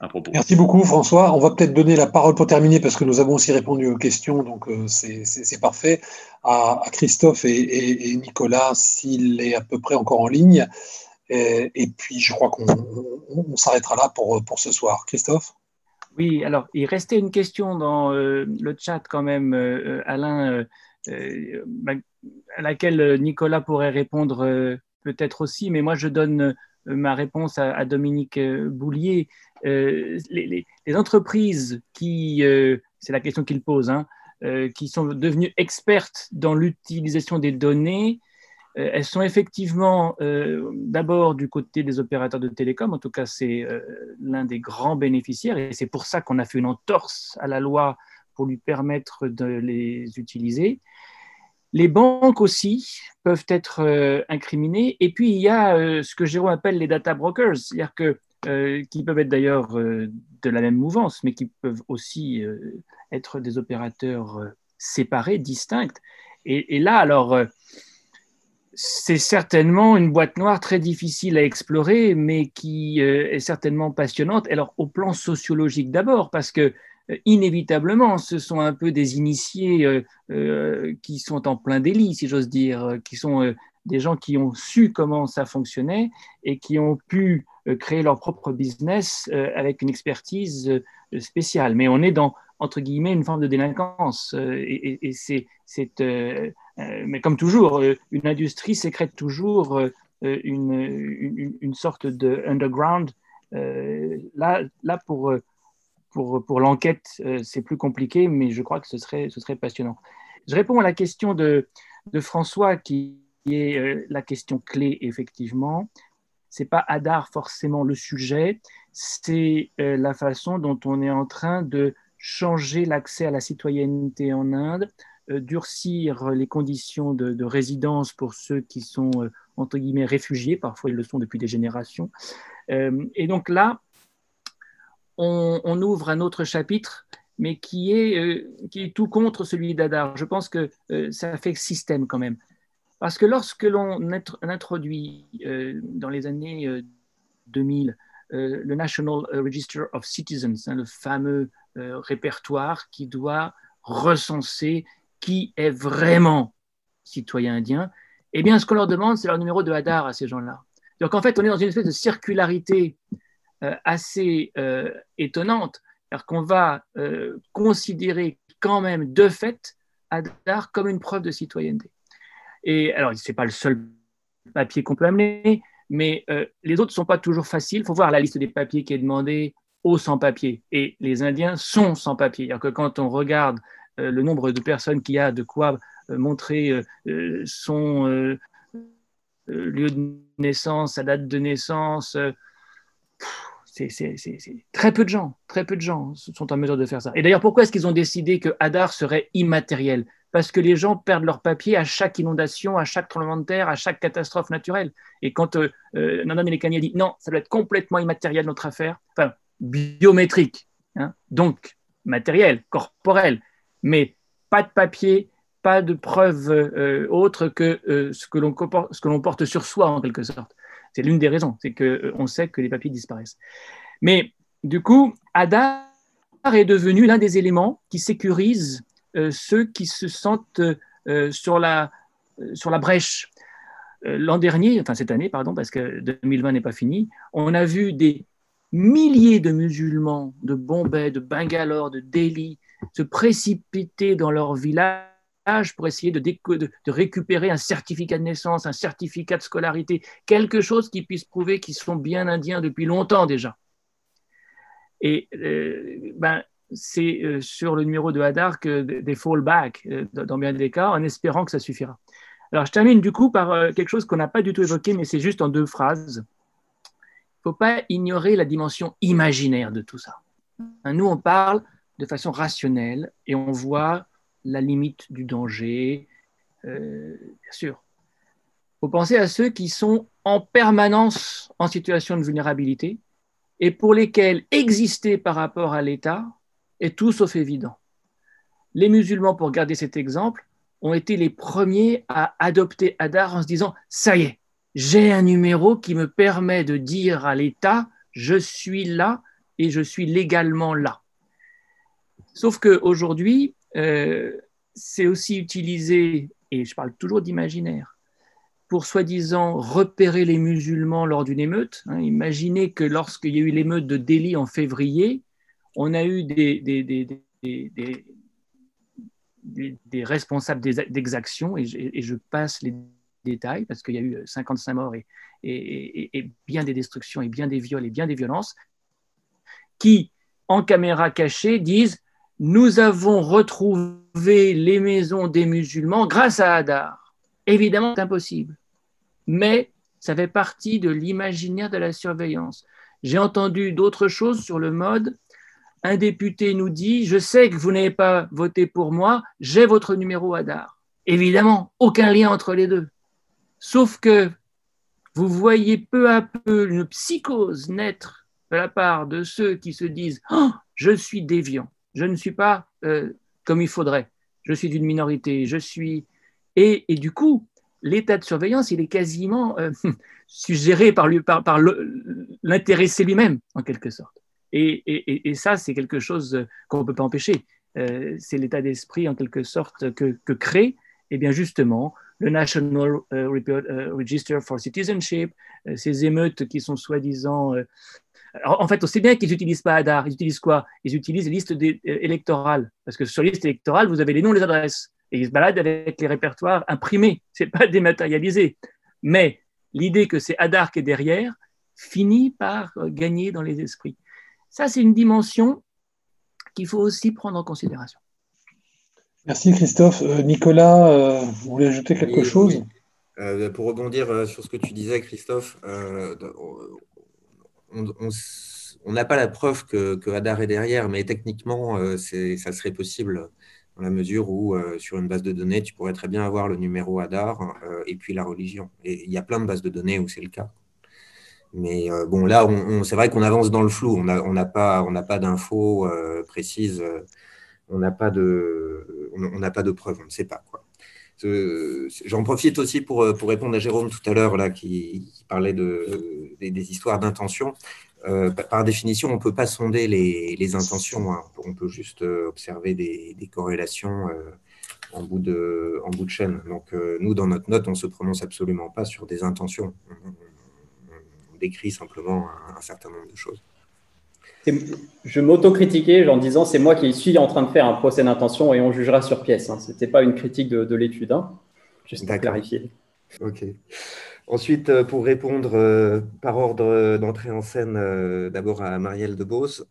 à propos. Merci beaucoup François. On va peut-être donner la parole pour terminer parce que nous avons aussi répondu aux questions, donc euh, c'est parfait. À, Christophe et, Nicolas, s'il est à peu près encore en ligne. Et, puis je crois qu'on s'arrêtera là pour, pour ce soir. Christophe? Oui, alors il restait une question dans euh, le chat quand même, euh, Alain euh, bah, à laquelle Nicolas pourrait répondre peut-être aussi, mais moi je donne ma réponse à, Dominique Boulier. Les, entreprises qui, c'est la question qu'il pose, hein, qui sont devenues expertes dans l'utilisation des données, elles sont effectivement d'abord du côté des opérateurs de télécom, en tout cas c'est l'un des grands bénéficiaires, et c'est pour ça qu'on a fait une entorse à la loi pour lui permettre de les utiliser. Les banques aussi peuvent être euh, incriminées. Et puis, il y a euh, ce que Jérôme appelle les data brokers, c'est-à-dire que, euh, qui peuvent être d'ailleurs de la même mouvance, mais qui peuvent aussi être des opérateurs séparés, distincts. Et, là, alors, c'est certainement une boîte noire très difficile à explorer, mais qui est certainement passionnante. Alors, au plan sociologique d'abord, parce que euh, inévitablement, ce sont un peu des initiés euh, euh, qui sont en plein délit, si j'ose dire, qui sont des gens qui ont su comment ça fonctionnait et qui ont pu créer leur propre business avec une expertise spéciale. Mais on est dans, entre guillemets, une forme de délinquance. Et, c'est, mais comme toujours, une industrie sécrète toujours une, une, une sorte de underground. là, là, pour pour, pour l'enquête, euh, c'est plus compliqué, mais je crois que ce serait, ce serait passionnant. Je réponds à la question de, de François, qui est euh, la question clé, effectivement. Ce n'est pas Hadar forcément le sujet, c'est euh, la façon dont on est en train de changer l'accès à la citoyenneté en Inde durcir les conditions de, résidence pour ceux qui sont, entre guillemets, réfugiés, parfois ils le sont depuis des générations. et donc là, on, ouvre un autre chapitre, mais qui est, qui est tout contre celui d'Adar. Je pense que ça fait système quand même. Parce que lorsque l'on introduit dans les années 2000 le National Register of Citizens, hein, le fameux répertoire qui doit recenser qui est vraiment citoyen indien, eh bien, ce qu'on leur demande, c'est leur numéro de Hadar à ces gens-là. Donc, en fait, on est dans une espèce de circularité euh, assez euh, étonnante, car qu'on va euh, considérer quand même de fait Hadar comme une preuve de citoyenneté. Et alors, ce n'est pas le seul papier qu'on peut amener, mais les autres ne sont pas toujours faciles. Il faut voir la liste des papiers qui est demandée aux sans-papiers. Et les Indiens sont sans-papiers. que quand on regarde euh, le nombre de personnes qui a de quoi euh, montrer euh, son lieu de naissance, sa date de naissance, c'est très peu de gens, très peu de gens sont en mesure de faire ça. Et d'ailleurs, pourquoi est-ce qu'ils ont décidé que Hadar serait immatériel? Parce que les gens perdent leur papier à chaque inondation, à chaque tremblement de terre, à chaque catastrophe naturelle. Et quand euh, Nandan Melekani a dit non, ça doit être complètement immatériel notre affaire, enfin biométrique, hein, donc matériel, corporel, mais pas de papier, pas de preuve euh, autre que euh, ce que l'on porte sur soi en quelque sorte. C'est l'une des raisons, c'est qu'on euh, sait que les papiers disparaissent. Mais du coup, Adar est devenu l'un des éléments qui sécurisent ceux qui se sentent sur, la, sur la brèche. L'an dernier, enfin cette année, pardon, parce que 2020 n'est pas fini, on a vu des milliers de musulmans de Bombay, de Bangalore, de Delhi, se précipiter dans leur village pour essayer de, récupérer un certificat de naissance, un certificat de scolarité, quelque chose qui puisse prouver qu'ils sont bien indiens depuis longtemps déjà. Et euh, ben, c'est euh, sur le numéro de Hadar que des fallbacks euh, dans bien des cas, en espérant que ça suffira. Alors, je termine du coup par quelque chose qu'on n'a pas du tout évoqué, mais c'est juste en deux phrases. Il ne faut pas ignorer la dimension imaginaire de tout ça. Nous, on parle de façon rationnelle et on voit la limite du danger, euh, bien sûr. Il faut penser à ceux qui sont en permanence en situation de vulnérabilité et pour lesquels exister par rapport à l'État est tout sauf évident. Les musulmans, pour garder cet exemple, ont été les premiers à adopter Hadar en se disant Ça y est, j'ai un numéro qui me permet de dire à l'État Je suis là et je suis légalement là. Sauf qu'aujourd'hui, euh, c'est aussi utilisé, et je parle toujours d'imaginaire, pour soi-disant repérer les musulmans lors d'une émeute. Hein. imaginez que lorsqu'il y a eu l'émeute de Delhi en février, on a eu des, des, responsables d'exactions, et, je passe les détails parce qu'il y a eu 55 morts et, et, bien des destructions et bien des viols et bien des violences, qui, en caméra cachée, disent nous avons retrouvé les maisons des musulmans grâce à Hadar. Évidemment, c'est impossible. Mais ça fait partie de l'imaginaire de la surveillance. J'ai entendu d'autres choses sur le mode. Un député nous dit Je sais que vous n'avez pas voté pour moi, j'ai votre numéro Hadar. Évidemment, aucun lien entre les deux. Sauf que vous voyez peu à peu une psychose naître de la part de ceux qui se disent oh, Je suis déviant je ne suis pas euh, comme il faudrait, je suis d'une minorité, je suis... Et, du coup, l'état de surveillance, il est quasiment euh, suggéré par, par, l'intéressé lui-même, en quelque sorte. Et, ça, c'est quelque chose qu'on ne peut pas empêcher. Euh, c'est l'état d'esprit, en quelque sorte, que, crée, eh bien justement, le National Register for Citizenship, ces émeutes qui sont soi-disant en fait, on sait bien qu'ils n'utilisent pas Hadar. Ils utilisent quoi? Ils utilisent les listes euh, électorales. Parce que sur les listes électorales, vous avez les noms, les adresses. Et ils se baladent avec les répertoires imprimés. Ce n'est pas dématérialisé. Mais l'idée que c'est Hadar qui est derrière finit par euh, gagner dans les esprits. Ça, c'est une dimension qu'il faut aussi prendre en considération. Merci Christophe. Euh, Nicolas, vous voulez ajouter quelque chose Pour rebondir sur ce que tu disais, Christophe, on n'a pas la preuve que, Hadar est derrière, mais techniquement, euh, ça serait possible dans la mesure où sur une base de données, tu pourrais très bien avoir le numéro Hadar et puis la religion. Et il y a plein de bases de données où c'est le cas. Mais bon, là, on, c'est vrai qu'on avance dans le flou. On n'a pas, pas d'infos précises. on n'a pas, de, on, pas de preuves. On ne sait pas. Quoi. J'en profite aussi pour, pour, répondre à Jérôme tout à l'heure, qui, parlait de, des, histoires d'intention. Euh, par définition, on ne peut pas sonder les, intentions. Hein. On peut juste euh, observer des, des corrélations euh, en, bout de, en bout de chaîne. Donc, nous, dans notre note, on ne se prononce absolument pas sur des intentions. On, décrit simplement un, un certain nombre de choses je m'autocritiquais en disant c'est moi qui suis en train de faire un procès d'intention et on jugera sur pièce. Hein. Ce n'était pas une critique de, l'étude, hein. juste pour clarifier. Ok. Ensuite, euh, pour répondre euh, par ordre d'entrée en scène, euh, d'abord à Marielle de Beauce,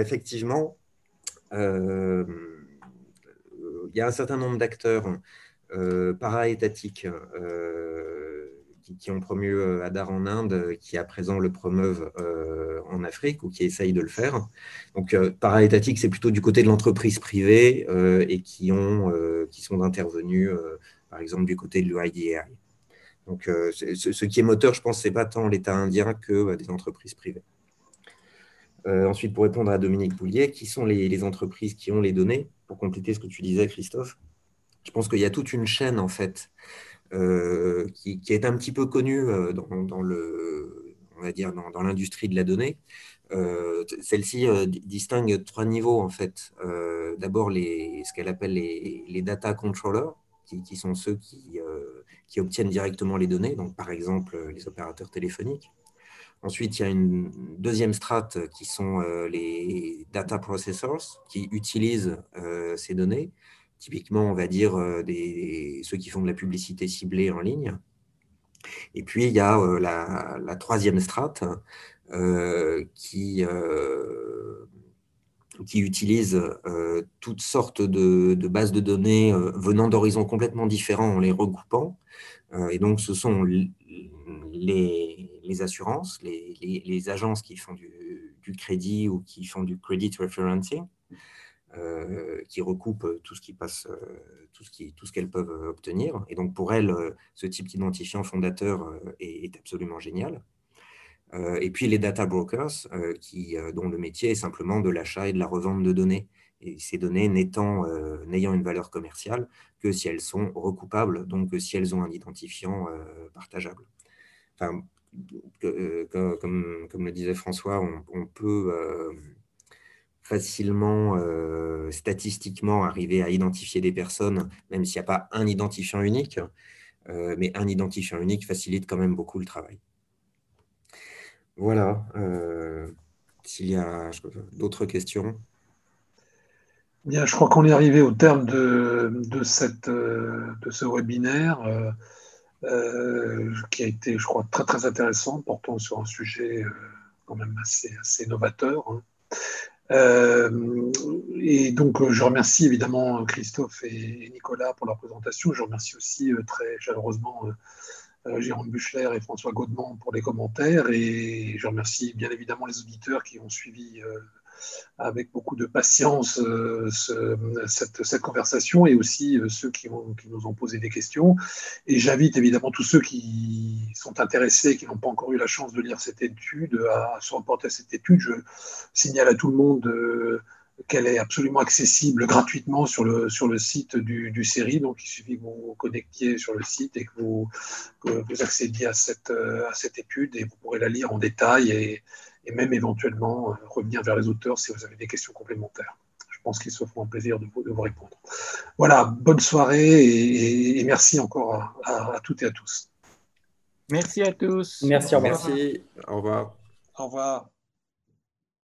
effectivement, il y a un certain nombre d'acteurs para-étatiques qui, ont promu euh, Adar en Inde, euh, qui à présent le promeuvent euh, en Afrique ou qui essayent de le faire. Donc, para-étatique, c'est plutôt du côté de l'entreprise privée et qui, ont, qui sont intervenus, par exemple, du côté de l'UIDAI. Donc, ce, qui est moteur, je pense, ce n'est pas tant l'État indien que des entreprises privées. ensuite, pour répondre à Dominique Boulier, qui sont les, entreprises qui ont les données? Pour compléter ce que tu disais, Christophe, je pense qu'il y a toute une chaîne, en fait, euh, qui, est un petit peu connu euh, dans, le, on va dire dans, l'industrie de la donnée. Euh, celle-ci distingue trois niveaux en fait. D'abord les, ce qu'elle appelle les, data controllers, qui, qui sont ceux qui, qui, obtiennent directement les données, donc par exemple les opérateurs téléphoniques. Ensuite, il y a une deuxième strate qui sont les data processors, qui utilisent ces données typiquement, on va dire, euh, ceux qui font de la publicité ciblée en ligne. Et puis, il y a euh, la, troisième strate euh, qui, qui utilise toutes sortes de, bases de données venant d'horizons complètement différents en les regroupant. et donc, ce sont les, assurances, les, agences qui font du, du, crédit ou qui font du credit referencing, euh, qui recoupent tout ce qui passe, euh, tout ce qu'elles peuvent obtenir. Et donc pour elles, ce type d'identifiant fondateur est, absolument génial. et puis les data brokers, dont le métier est simplement de l'achat et de la revente de données. Et ces données n'ayant une valeur commerciale que si elles sont recoupables, donc si elles ont un identifiant partageable. Enfin, comme, le disait François, on peut facilement, euh, statistiquement, arriver à identifier des personnes, même s'il n'y a pas un identifiant unique. Euh, mais un identifiant unique facilite quand même beaucoup le travail. Voilà. Euh, s'il y a d'autres questions. Bien, je crois qu'on est arrivé au terme de, de, ce webinaire qui a été, je crois, très très intéressant, portant sur un sujet quand même assez, assez novateur. Hein. Euh, et donc, euh, je remercie évidemment Christophe et, Nicolas pour leur présentation. Je remercie aussi euh, très chaleureusement Jérôme Buchler et François Gaudemont pour les commentaires. Et je remercie bien évidemment les auditeurs qui ont suivi avec beaucoup de patience euh, cette, conversation et aussi euh, ceux qui, nous ont posé des questions. Et j'invite évidemment tous ceux qui sont intéressés, qui n'ont pas encore eu la chance de lire cette étude, à, se reporter à cette étude. Je signale à tout le monde euh, qu'elle est absolument accessible gratuitement sur le, sur le site du, du. Donc, il suffit que vous vous connectiez sur le site et que vous, vous accédiez à cette, à cette étude et vous pourrez la lire en détail et, et même éventuellement euh, revenir vers les auteurs si vous avez des questions complémentaires. Je pense qu'ils se feront un plaisir de vous, de vous répondre. Voilà, bonne soirée et, merci encore à, toutes et à tous. Merci à tous. Merci, Merci, au revoir. Au revoir.